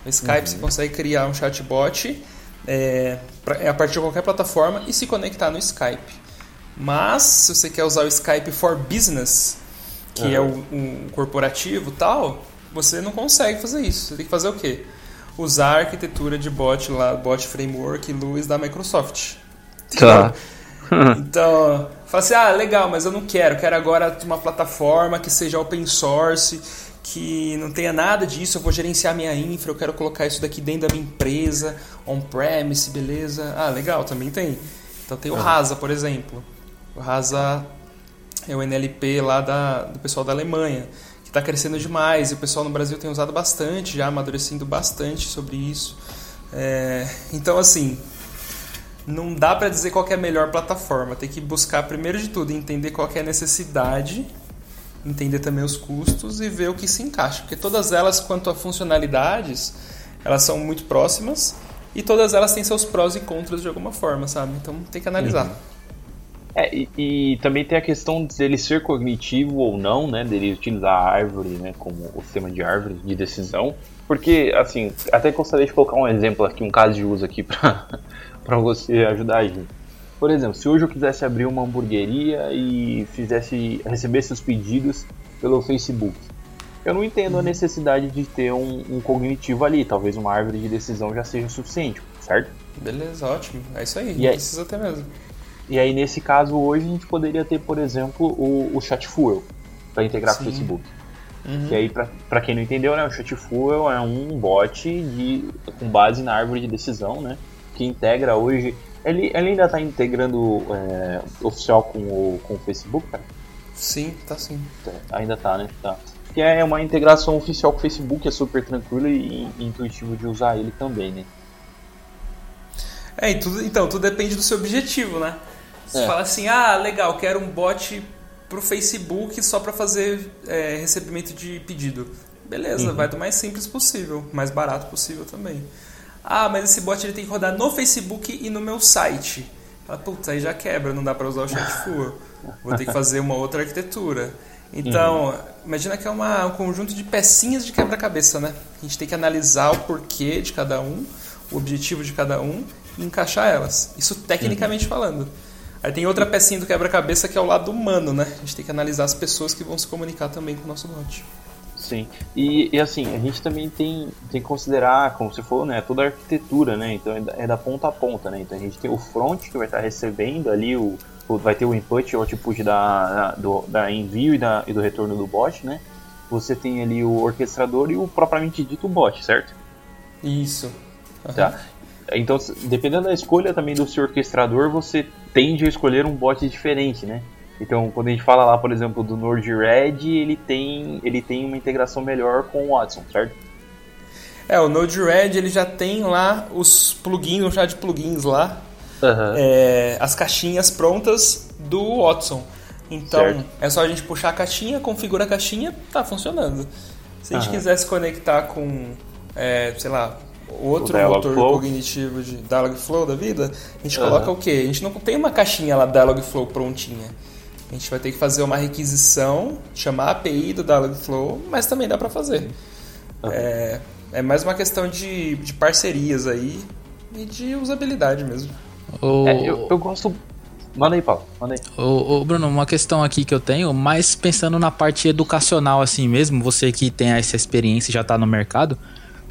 O Skype você consegue criar um chatbot é, pra- a partir de qualquer plataforma e se conectar no Skype. Mas se você quer usar o Skype for Business, que é o um corporativo tal, você não consegue fazer isso. Você tem que fazer o quê? Usar a arquitetura de bot lá, bot framework Luz da Microsoft. Tá. Então, fala assim, ah, legal, mas eu não quero, quero agora uma plataforma que seja open source, que não tenha nada disso, eu vou gerenciar minha infra, eu quero colocar isso daqui dentro da minha empresa, on-premise, beleza. Ah, legal, também tem. Então tem o Rasa, por exemplo. O Rasa é o NLP lá da, do pessoal da Alemanha, que está crescendo demais, e o pessoal no Brasil tem usado bastante, já amadurecendo bastante sobre isso. É, então, assim, não dá para dizer qual é a melhor plataforma. Tem que buscar, primeiro de tudo, entender qual é a necessidade, entender também os custos e ver o que se encaixa. Porque todas elas, quanto a funcionalidades, elas são muito próximas e todas elas têm seus prós e contras de alguma forma, sabe? Então tem que analisar. É, e, e também tem a questão dele ser cognitivo ou não, né? Dele utilizar a árvore, né? Como o sistema de árvore de decisão. Porque, assim, até gostaria de colocar um exemplo aqui, um caso de uso aqui pra você ajudar a gente. Por exemplo, se hoje eu quisesse abrir uma hamburgueria e fizesse recebesse os pedidos pelo Facebook, eu não entendo a necessidade de ter um, um cognitivo ali. Talvez uma árvore de decisão já seja suficiente, certo? Beleza, ótimo. É isso aí. E aí? Precisa ter mesmo. E aí, nesse caso, hoje a gente poderia ter, por exemplo, o, o Chatfuel para integrar com o Sim. Facebook. Uhum. Que aí, pra quem não entendeu, né, o Chatfuel é um bot de, com base na árvore de decisão, né? Que integra hoje. Ele, ele ainda está integrando é, oficial com o, com o Facebook, cara? Sim, tá sim. Ainda tá, né? Tá. Que é uma integração oficial com o Facebook, é super tranquilo e, e intuitivo de usar ele também, né? É, e tudo, então, tudo depende do seu objetivo, né? Você É. fala assim, ah, legal, quero um bot pro Facebook só para fazer é, recebimento de pedido. Beleza, vai do mais simples possível, mais barato possível também. Ah, mas esse bot ele tem que rodar no Facebook e no meu site. Fala, putz, aí já quebra, não dá para usar o Chatfuel. Vou ter que fazer uma outra arquitetura. Então, imagina que é uma, um conjunto de pecinhas de quebra-cabeça, né? A gente tem que analisar o porquê de cada um, o objetivo de cada um e encaixar elas. Isso tecnicamente falando. Aí tem outra pecinha do quebra-cabeça que é o lado humano, né? A gente tem que analisar as pessoas que vão se comunicar também com o nosso bot. Sim. E, e, assim, a gente também tem, tem que considerar, como você falou, né, toda a arquitetura, né? Então é da, é da ponta a ponta, né? Então a gente tem o front que vai estar recebendo ali o, o- vai ter o input e o output da, da, do, da envio e, da, e do retorno do bot, né? Você tem ali o orquestrador e o propriamente dito bot, certo? Isso. Tá? Então, dependendo da escolha também do seu orquestrador, você tende a escolher um bot diferente, né? Então, quando a gente fala lá, por exemplo, do Node-RED, ele tem, ele tem uma integração melhor com o Watson, certo? É, o Node-RED ele já tem lá os plugins, chá de plugins lá, Aham. é, as caixinhas prontas do Watson. Então, Certo. é só a gente puxar a caixinha, configura a caixinha, tá funcionando. Se a gente Aham. quiser se conectar com, é, sei lá, outro O motor Dialogflow. cognitivo de Dialogflow da vida, a gente Aham. coloca o quê? A gente não tem uma caixinha lá Dialogflow prontinha. A gente vai ter que fazer uma requisição, chamar a API do Dialogflow, mas também dá para fazer. É, é mais uma questão de, de parcerias aí e de usabilidade mesmo. O, É, eu, eu gosto. Manda aí, Paulo. Manda aí. Ô, ô, Bruno, uma questão aqui que eu tenho, mais pensando na parte educacional assim mesmo, você que tem essa experiência e já tá no mercado,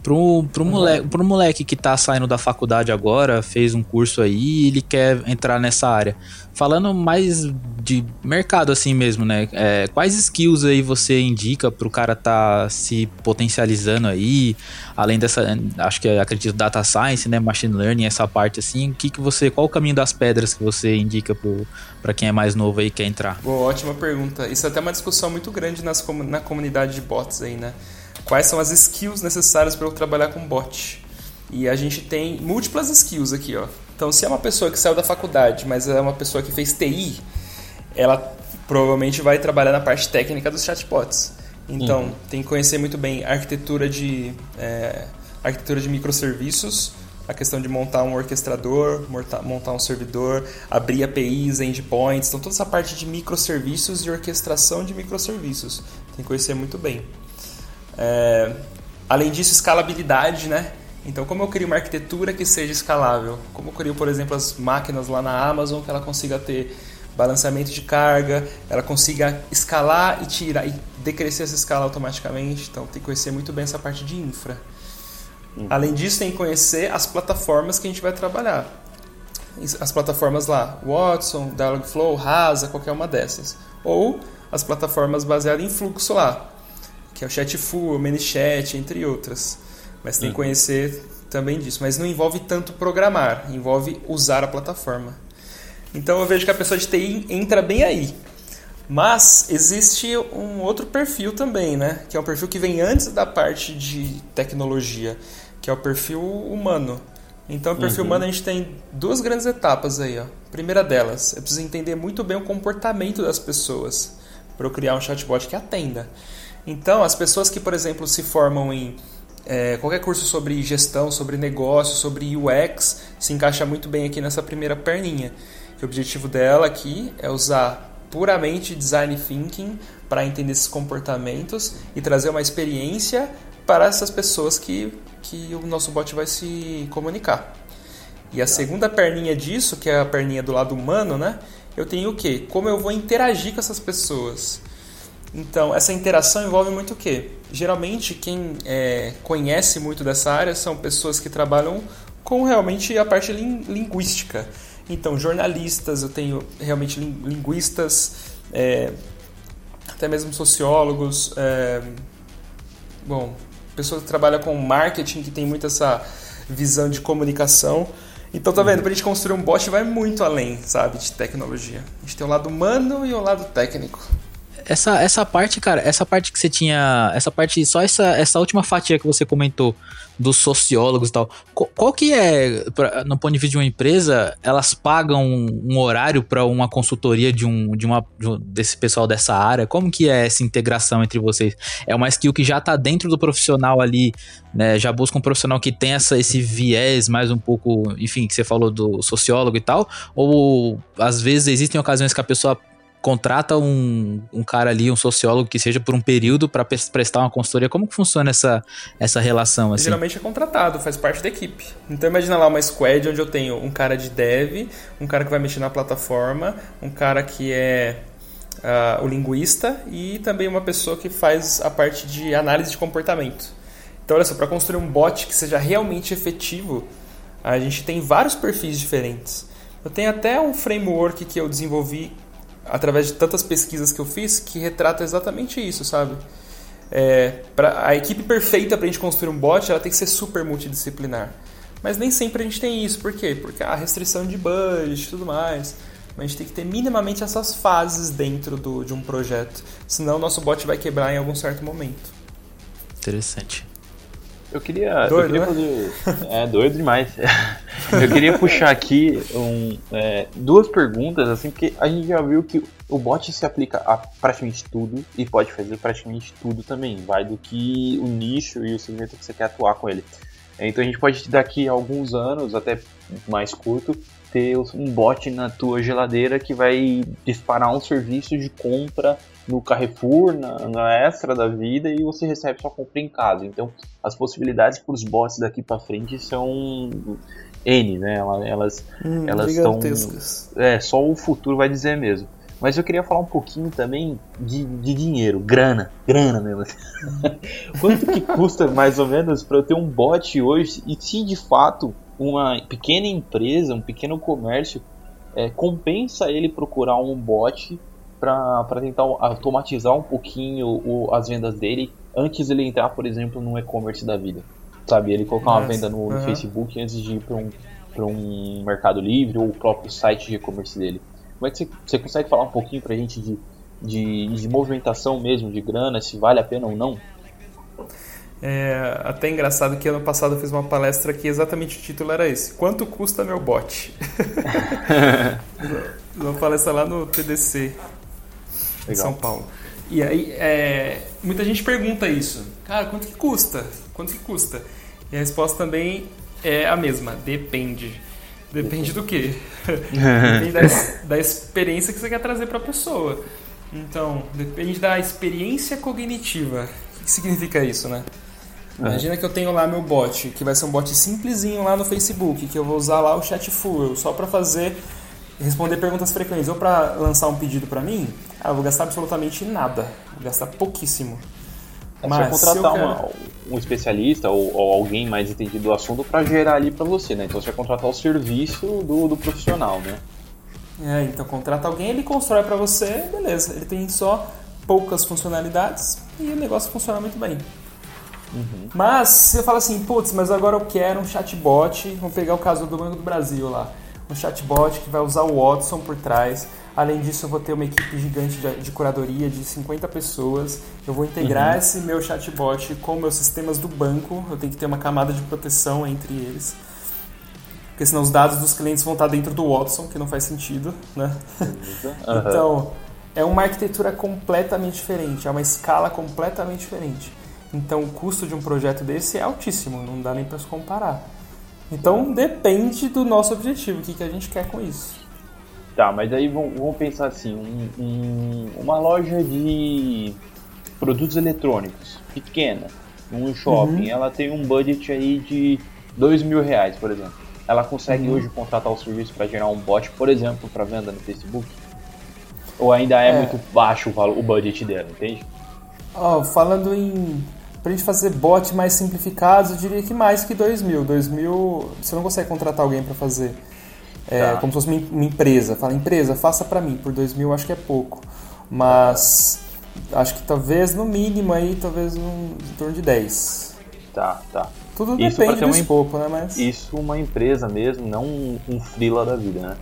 pro, pro, moleque, pro moleque que tá saindo da faculdade agora, fez um curso aí e ele quer entrar nessa área. Falando mais de mercado assim mesmo, né? É, quais skills aí você indica pro cara tá se potencializando aí, além dessa, acho que acredito data science, né, machine learning, essa parte assim, o que que você, qual o caminho das pedras que você indica pro para quem é mais novo aí e quer entrar? Boa, ótima pergunta. Isso é até uma discussão muito grande nas, na comunidade de bots aí, né? Quais são as skills necessárias para eu trabalhar com bot? E a gente tem múltiplas skills aqui, ó. Então, se é uma pessoa que saiu da faculdade, mas é uma pessoa que fez TI, ela provavelmente vai trabalhar na parte técnica dos chatbots. Então, uhum. tem que conhecer muito bem a arquitetura de, é, arquitetura de microserviços, a questão de montar um orquestrador, montar um servidor, abrir APIs, endpoints, então toda essa parte de microserviços e orquestração de microserviços. Tem que conhecer muito bem. É, além disso, escalabilidade, né? Então, como eu crio uma arquitetura que seja escalável? Como eu crio, por exemplo, as máquinas lá na Amazon que ela consiga ter balanceamento de carga, ela consiga escalar e tirar e decrescer essa escala automaticamente. Então, tem que conhecer muito bem essa parte de infra. Uhum. Além disso, tem que conhecer as plataformas que a gente vai trabalhar. As plataformas lá, Watson, Dialogflow, Rasa, qualquer uma dessas. Ou as plataformas baseadas em fluxo lá, que é o Chatful, o ManyChat, entre outras. Mas tem que uhum. conhecer também disso. Mas não envolve tanto programar, envolve usar a plataforma. Então eu vejo que a pessoa de TI entra bem aí. Mas existe um outro perfil também, né? Que é um perfil que vem antes da parte de tecnologia, que é o perfil humano. Então, o perfil uhum. humano a gente tem duas grandes etapas aí. Ó. A primeira delas, é preciso entender muito bem o comportamento das pessoas para eu criar um chatbot que atenda. Então, as pessoas que, por exemplo, se formam em é, qualquer curso sobre gestão, sobre negócio, sobre UX, se encaixa muito bem aqui nessa primeira perninha. O objetivo dela aqui é usar puramente design thinking para entender esses comportamentos e trazer uma experiência para essas pessoas que que o nosso bot vai se comunicar. E a segunda perninha disso, que é a perninha do lado humano, né? Eu tenho o quê? Como eu vou interagir com essas pessoas. Então, essa interação envolve muito o quê? Geralmente, quem é, conhece muito dessa área são pessoas que trabalham com realmente a parte linguística. Então, jornalistas, eu tenho realmente linguistas, é, até mesmo sociólogos, é, bom, pessoa que trabalha com marketing, que tem muito essa visão de comunicação. Então, tá vendo? Pra gente construir um bot vai muito além, sabe, de tecnologia. A gente tem o lado humano e o lado técnico. Essa, essa parte, cara, essa parte que você tinha. Essa parte, só essa, essa última fatia que você comentou dos sociólogos e tal. Qual, qual que é, pra, no ponto de vista de uma empresa, elas pagam um horário para uma consultoria de um, de uma de um, desse pessoal dessa área? Como que é essa integração entre vocês? É uma skill que já tá dentro do profissional ali, né? Já busca um profissional que tem essa, esse viés mais um pouco, enfim, que você falou do sociólogo e tal? Ou às vezes existem ocasiões que a pessoa contrata um, um cara ali, um sociólogo que seja por um período para prestar uma consultoria. Como que funciona essa, essa relação? Assim? Geralmente é contratado, faz parte da equipe. Então imagina lá uma squad onde eu tenho um cara de dev, um cara que vai mexer na plataforma, um cara que é uh, o linguista e também uma pessoa que faz a parte de análise de comportamento. Então olha só, para construir um bot que seja realmente efetivo, a gente tem vários perfis diferentes. Eu tenho até um framework que eu desenvolvi através de tantas pesquisas que eu fiz, que retrata exatamente isso, sabe? É, pra, a equipe perfeita para a gente construir um bot, ela tem que ser super multidisciplinar. Mas nem sempre a gente tem isso. Por quê? Porque a restrição de budget e tudo mais. Mas a gente tem que ter minimamente essas fases dentro do, de um projeto. Senão o nosso bot vai quebrar em algum certo momento. Interessante. Eu queria. Doido, eu queria né? É doido demais. eu queria puxar aqui um, é, duas perguntas, assim, porque a gente já viu que o bot se aplica a praticamente tudo e pode fazer praticamente tudo também. Vai do que o nicho e o segmento que você quer atuar com ele. Então a gente pode daqui a alguns anos, até mais curto, ter um bot na tua geladeira que vai disparar um serviço de compra no Carrefour, na, na Extra da vida e você recebe sua compra em casa. Então, as possibilidades para os bots daqui para frente são N, né? Elas hum, elas estão é só o futuro vai dizer mesmo. Mas eu queria falar um pouquinho também de, de dinheiro, grana, grana mesmo. Quanto que custa mais ou menos para eu ter um bot hoje e se de fato uma pequena empresa, um pequeno comércio é, compensa ele procurar um bot para tentar automatizar um pouquinho o, as vendas dele antes ele entrar, por exemplo, no e-commerce da vida. Sabe, ele colocar uma venda no, no uhum. Facebook antes de ir para um, um Mercado Livre ou o próprio site de e-commerce dele. Como é que você, você consegue falar um pouquinho para a gente de, de, de movimentação mesmo, de grana, se vale a pena ou não? É até engraçado que ano passado eu fiz uma palestra que exatamente o título era esse: Quanto custa meu bot? uma palestra lá no TDC em São Paulo. E aí, é, muita gente pergunta isso. Cara, quanto que custa? Quanto que custa? E a resposta também é a mesma: depende. Depende do quê? depende da, da experiência que você quer trazer para a pessoa. Então, depende da experiência cognitiva. O que significa isso, né? Imagina que eu tenho lá meu bot, que vai ser um bot simplesinho lá no Facebook, que eu vou usar lá o chat full, só para fazer responder perguntas frequentes ou para lançar um pedido para mim. Ah, vou gastar absolutamente nada, vou gastar pouquíssimo. É Mas só contratar quero... uma, um especialista ou, ou, alguém mais entendido do assunto para gerar ali para você, né? Então você vai contratar o serviço do, do profissional, né? É, então contrata alguém, ele constrói para você, beleza. Ele tem só poucas funcionalidades e o negócio funciona muito bem. Uhum. Mas você fala assim, putz, mas agora eu quero um chatbot. Vamos pegar o caso do Banco do Brasil lá. Um chatbot que vai usar o Watson por trás. Além disso, eu vou ter uma equipe gigante de, de curadoria de 50 pessoas. Eu vou integrar uhum. esse meu chatbot com meus sistemas do banco. Eu tenho que ter uma camada de proteção entre eles. Porque senão os dados dos clientes vão estar dentro do Watson, que não faz sentido, né? Uhum. então, é uma arquitetura completamente diferente, é uma escala completamente diferente. Então o custo de um projeto desse é altíssimo, não dá nem para se comparar. Então depende do nosso objetivo, o que, que a gente quer com isso. Tá, mas aí vamos pensar assim, um, um, uma loja de produtos eletrônicos pequena, um shopping, uhum. ela tem um budget aí de dois mil reais, por exemplo. Ela consegue uhum. hoje contratar o serviço para gerar um bot, por exemplo, para venda no Facebook? Ou ainda é, é. muito baixo o, valor, o budget dela, entende? Oh, falando em para a gente fazer bot mais simplificados, eu diria que mais que 2 mil. 2 mil, você não consegue contratar alguém para fazer. É, tá. Como se fosse uma, uma empresa. Fala, empresa, faça para mim. Por 2 mil acho que é pouco. Mas acho que talvez no mínimo aí, talvez em torno de 10. Tá, tá. Tudo isso depende do uma, escopo, né? Mas... Isso uma empresa mesmo, não um, um freela da vida, né?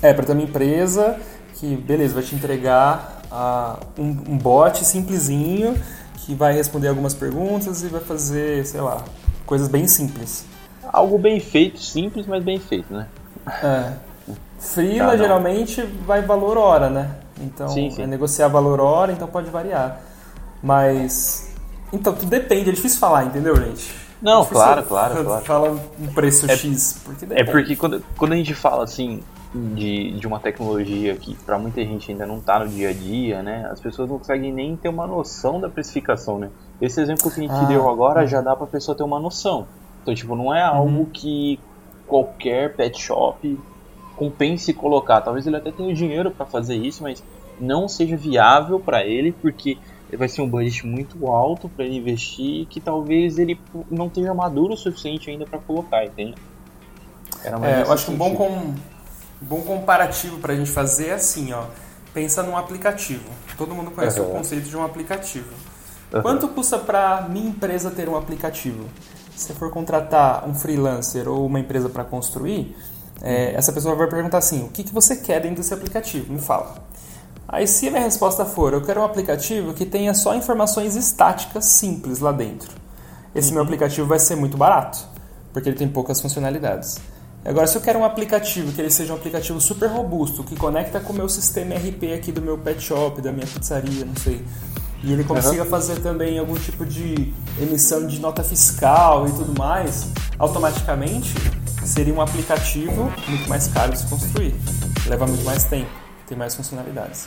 É, para ter uma empresa que, beleza, vai te entregar uh, um, um bot simplesinho que vai responder algumas perguntas e vai fazer, sei lá, coisas bem simples. Algo bem feito, simples, mas bem feito, né? É. Freela tá, geralmente vai valor hora, né? Então sim, sim. é negociar valor hora, então pode variar. Mas. Então, tudo depende, é difícil falar, entendeu, gente? Não, é claro, claro, claro. Fala um preço é, X. Porque é porque quando, quando a gente fala assim, de, de uma tecnologia que para muita gente ainda não está no dia a dia, né? As pessoas não conseguem nem ter uma noção da precificação, né? Esse exemplo que a gente ah, deu agora já dá para a pessoa ter uma noção. Então, tipo, não é algo uhum. que qualquer pet shop compense colocar. Talvez ele até tenha o dinheiro para fazer isso, mas não seja viável para ele, porque vai ser um budget muito alto para ele investir que talvez ele não esteja maduro o suficiente ainda para colocar, entende? É, eu acho que um bom, com, bom comparativo para a gente fazer é assim, ó. Pensa num aplicativo. Todo mundo conhece uhum. o conceito de um aplicativo. Uhum. Quanto custa para minha empresa ter um aplicativo? Se for contratar um freelancer ou uma empresa para construir, é, essa pessoa vai perguntar assim: o que, que você quer dentro desse aplicativo? Me fala. Aí, se a minha resposta for: eu quero um aplicativo que tenha só informações estáticas simples lá dentro, esse uhum. meu aplicativo vai ser muito barato, porque ele tem poucas funcionalidades. Agora, se eu quero um aplicativo que ele seja um aplicativo super robusto, que conecta com o meu sistema RP aqui do meu pet shop, da minha pizzaria, não sei, e ele consiga uhum. fazer também algum tipo de emissão de nota fiscal e tudo mais, automaticamente seria um aplicativo muito mais caro de se construir. Leva muito mais tempo, tem mais funcionalidades.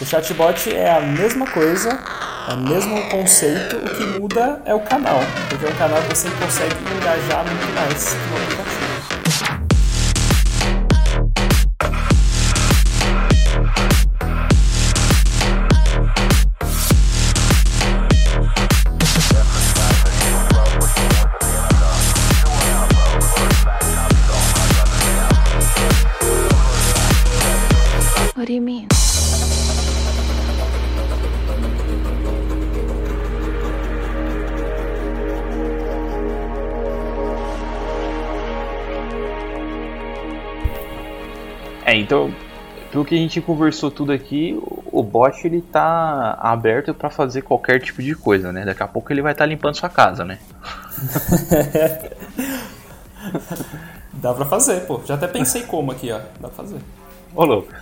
O chatbot é a mesma coisa, é o mesmo conceito, o que muda é o canal, porque é um canal que você consegue engajar muito mais no aplicativo. Então, pelo que a gente conversou tudo aqui, o bot ele tá aberto para fazer qualquer tipo de coisa, né? Daqui a pouco ele vai estar tá limpando sua casa, né? Dá pra fazer, pô. Já até pensei como aqui, ó. Dá pra fazer. Ô, louco.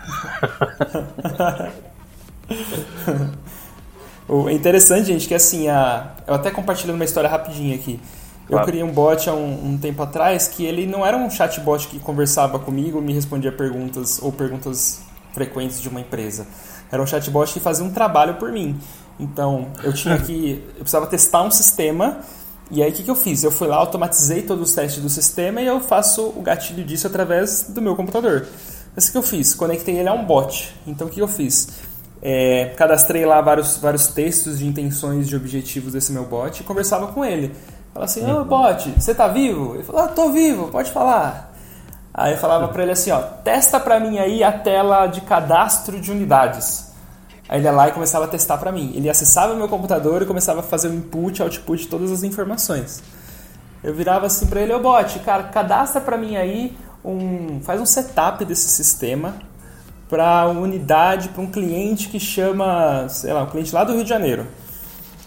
é interessante, gente, que assim, a... eu até compartilhando uma história rapidinha aqui. Eu criei um bot há um, um, tempo atrás que ele não era um chatbot que conversava comigo, me respondia perguntas ou perguntas frequentes de uma empresa. Era um chatbot que fazia um trabalho por mim. Então, eu tinha que. Eu precisava testar um sistema. E aí, o que, que eu fiz? Eu fui lá, automatizei todos os testes do sistema e eu faço o gatilho disso através do meu computador. Esse que eu fiz, conectei ele a um bot. Então, o que eu fiz? É, cadastrei lá vários, vários textos de intenções, de objetivos desse meu bot e conversava com ele. Falava assim, ô bot, você tá vivo? Ele falou, ah, tô vivo, pode falar. Aí eu falava para ele assim, ó, testa para mim aí a tela de cadastro de unidades. Aí ele ia lá e começava a testar para mim. Ele acessava o meu computador e começava a fazer o input, output de todas as informações. Eu virava assim para ele, ô bot, cara, cadastra para mim aí um, faz um setup desse sistema para uma unidade, para um cliente que chama, sei lá, um cliente lá do Rio de Janeiro.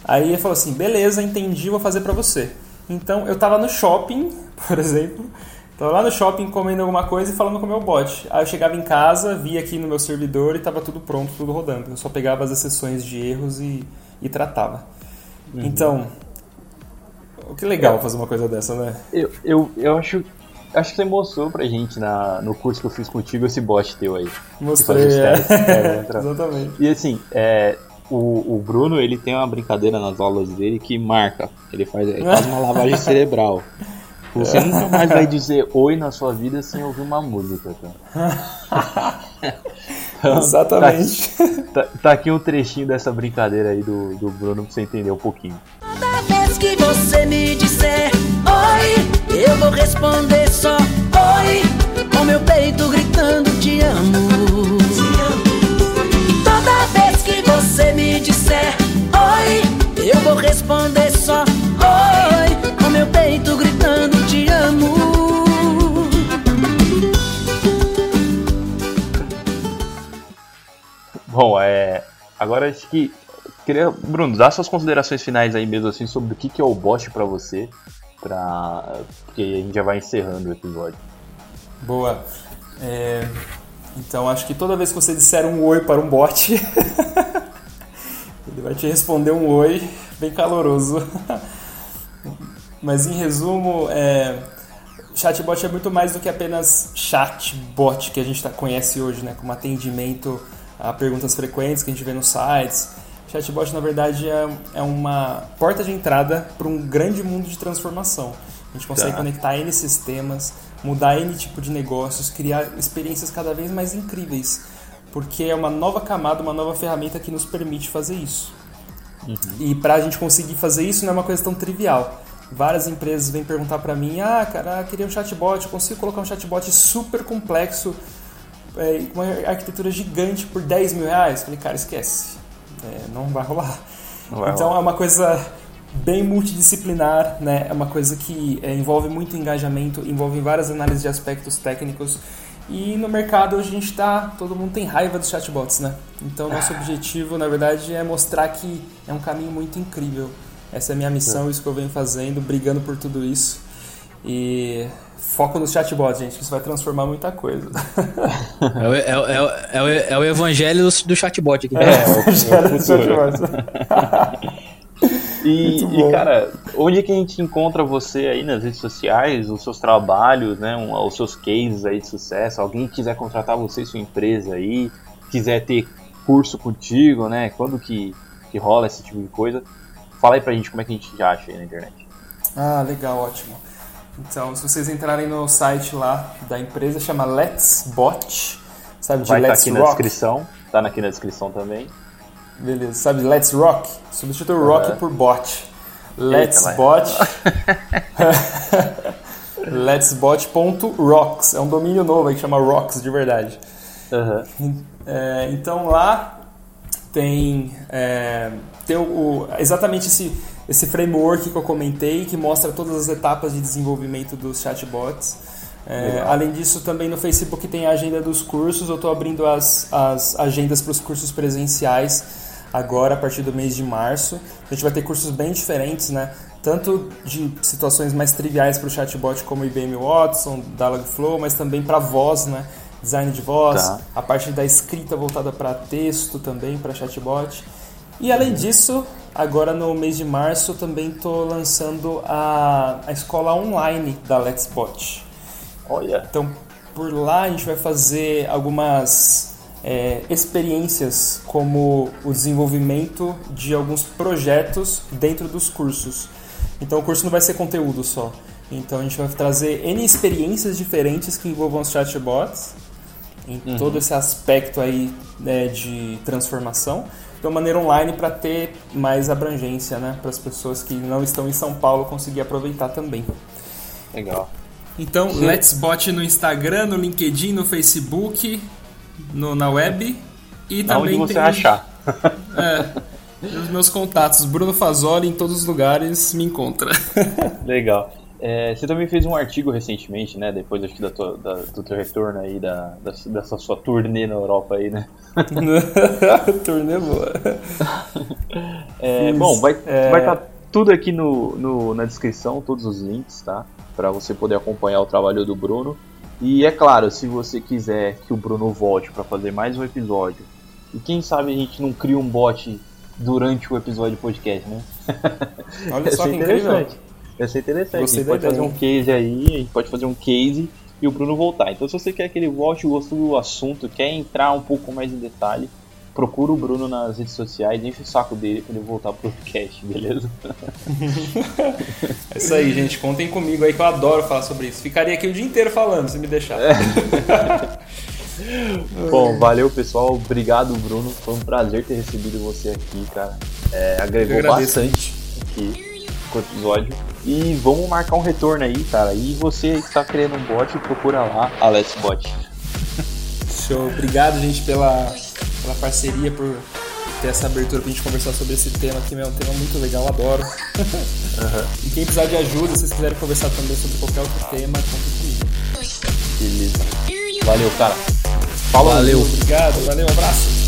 Aí ele falou assim, beleza, entendi, vou fazer para você. Então eu estava no shopping, por exemplo, estava lá no shopping comendo alguma coisa e falando com o meu bot. Aí eu chegava em casa, via aqui no meu servidor e estava tudo pronto, tudo rodando. Eu só pegava as exceções de erros e, e tratava. Uhum. Então, que legal fazer uma coisa dessa, né? Eu, eu, eu acho Acho que você mostrou pra gente na, no curso que eu fiz contigo esse bot teu aí. Mostrei, é. é Exatamente. E assim, é, o, o Bruno ele tem uma brincadeira nas aulas dele que marca. Ele faz, ele faz uma lavagem cerebral. Você nunca mais vai dizer oi na sua vida sem ouvir uma música, cara. Então, Exatamente. Tá, tá, tá, aqui um trechinho dessa brincadeira aí do, do Bruno pra você entender um pouquinho. Toda vez que você me disser oi, eu vou responder só oi, com meu peito gritando te amo. Você me disser oi, eu vou responder só oi, com meu peito gritando te amo. Bom, é. Agora acho que. Queria, Bruno, dar suas considerações finais aí mesmo assim sobre o que, que é o bot para você, pra... porque a gente já vai encerrando o episódio. Boa. É... Então acho que toda vez que você disser um oi para um bot, ele vai te responder um oi bem caloroso. Mas em resumo, é, chatbot é muito mais do que apenas chatbot que a gente tá, conhece hoje, né? Como atendimento a perguntas frequentes que a gente vê nos sites. Chatbot, na verdade, é, é uma porta de entrada para um grande mundo de transformação. A gente consegue tá. conectar N sistemas, mudar N tipo de negócios, criar experiências cada vez mais incríveis. Porque é uma nova camada, uma nova ferramenta que nos permite fazer isso. Uhum. E para a gente conseguir fazer isso não é uma coisa tão trivial. Várias empresas vêm perguntar para mim: ah, cara, eu queria um chatbot, eu consigo colocar um chatbot super complexo, é, uma arquitetura gigante por 10 mil reais? falei, cara, esquece. É, não vai rolar. Não vai então rolar. é uma coisa bem multidisciplinar, né? É uma coisa que é, envolve muito engajamento, envolve várias análises de aspectos técnicos. E no mercado hoje a gente está, todo mundo tem raiva dos chatbots, né? Então nosso objetivo, na verdade, é mostrar que é um caminho muito incrível. Essa é a minha missão, é. isso que eu venho fazendo, brigando por tudo isso. E foco nos chatbots, gente, isso vai transformar muita coisa. É o, é, é, é, o, é o evangelho do, do chatbot aqui. É, é o evangelho do chatbot. E, e, cara, onde que a gente encontra você aí nas redes sociais, os seus trabalhos, né, um, os seus cases aí de sucesso? Alguém quiser contratar você e sua empresa aí, quiser ter curso contigo, né? Quando que, que rola esse tipo de coisa? Fala aí pra gente como é que a gente acha aí na internet. Ah, legal, ótimo. Então, se vocês entrarem no site lá da empresa, chama Let's Bot, sabe de Vai Let's estar aqui Rock. na descrição, tá aqui na descrição também. Beleza, sabe Let's Rock? Substitui. Rock por Bot. Let's Eita, Bot. Let'sbot.rocks. É um domínio novo aí que chama Rocks de verdade. Uhum. É, então lá tem, é, tem o, o, exatamente esse, esse framework que eu comentei que mostra todas as etapas de desenvolvimento dos chatbots. É, além disso, também no Facebook tem a agenda dos cursos. Eu estou abrindo as, as agendas para os cursos presenciais agora, a partir do mês de março. A gente vai ter cursos bem diferentes, né? Tanto de situações mais triviais para o chatbot, como IBM Watson, Dialogflow, mas também para voz, né? Design de voz, tá. a parte da escrita voltada para texto também, para chatbot. E além disso, agora no mês de março também estou lançando a, a escola online da Let's Bot. Olha. Então, por lá a gente vai fazer algumas é, experiências, como o desenvolvimento de alguns projetos dentro dos cursos. Então, o curso não vai ser conteúdo só. Então, a gente vai trazer N experiências diferentes que envolvam os chatbots, em uhum. todo esse aspecto aí né, de transformação, de uma maneira online para ter mais abrangência, né, para as pessoas que não estão em São Paulo conseguir aproveitar também. Legal. Então, Sim. Let's Bot no Instagram, no LinkedIn, no Facebook, no, na web e Na também onde você achar. É, os meus contatos, Bruno Fazoli em todos os lugares me encontra. Legal. É, você também fez um artigo recentemente, né? Depois acho que da tua, da, do teu retorno aí, da, da, dessa sua turnê na Europa aí, né? turnê boa. É, bom, vai estar é... vai tá tudo aqui no, no, na descrição, todos os links, tá? para você poder acompanhar o trabalho do Bruno. E é claro, se você quiser que o Bruno volte para fazer mais um episódio, e quem sabe a gente não cria um bot durante o episódio do podcast, né? Olha só que interessante. Ia ser interessante. Gostei a gente pode fazer um case aí, a gente pode fazer um case e o Bruno voltar. Então se você quer que ele volte, gostou do assunto, quer entrar um pouco mais em detalhe, procura o Bruno nas redes sociais, enche o saco dele pra ele voltar pro podcast, beleza? é isso aí, gente. Contem comigo aí que eu adoro falar sobre isso. Ficaria aqui o dia inteiro falando, se me deixar. É. Bom, valeu pessoal. Obrigado, Bruno. Foi um prazer ter recebido você aqui, cara. É, agregou bastante aqui com o episódio. E vamos marcar um retorno aí, cara. E você que está querendo um bot, procura lá a Let's Bot. Show. Obrigado, gente, pela pela parceria, por ter essa abertura pra gente conversar sobre esse tema que é um tema muito legal, adoro. Uhum. E quem precisar de ajuda, se vocês quiserem conversar também sobre qualquer outro tema, conta comigo. Beleza. Valeu, cara. Falou. Valeu. Obrigado, valeu, abraço.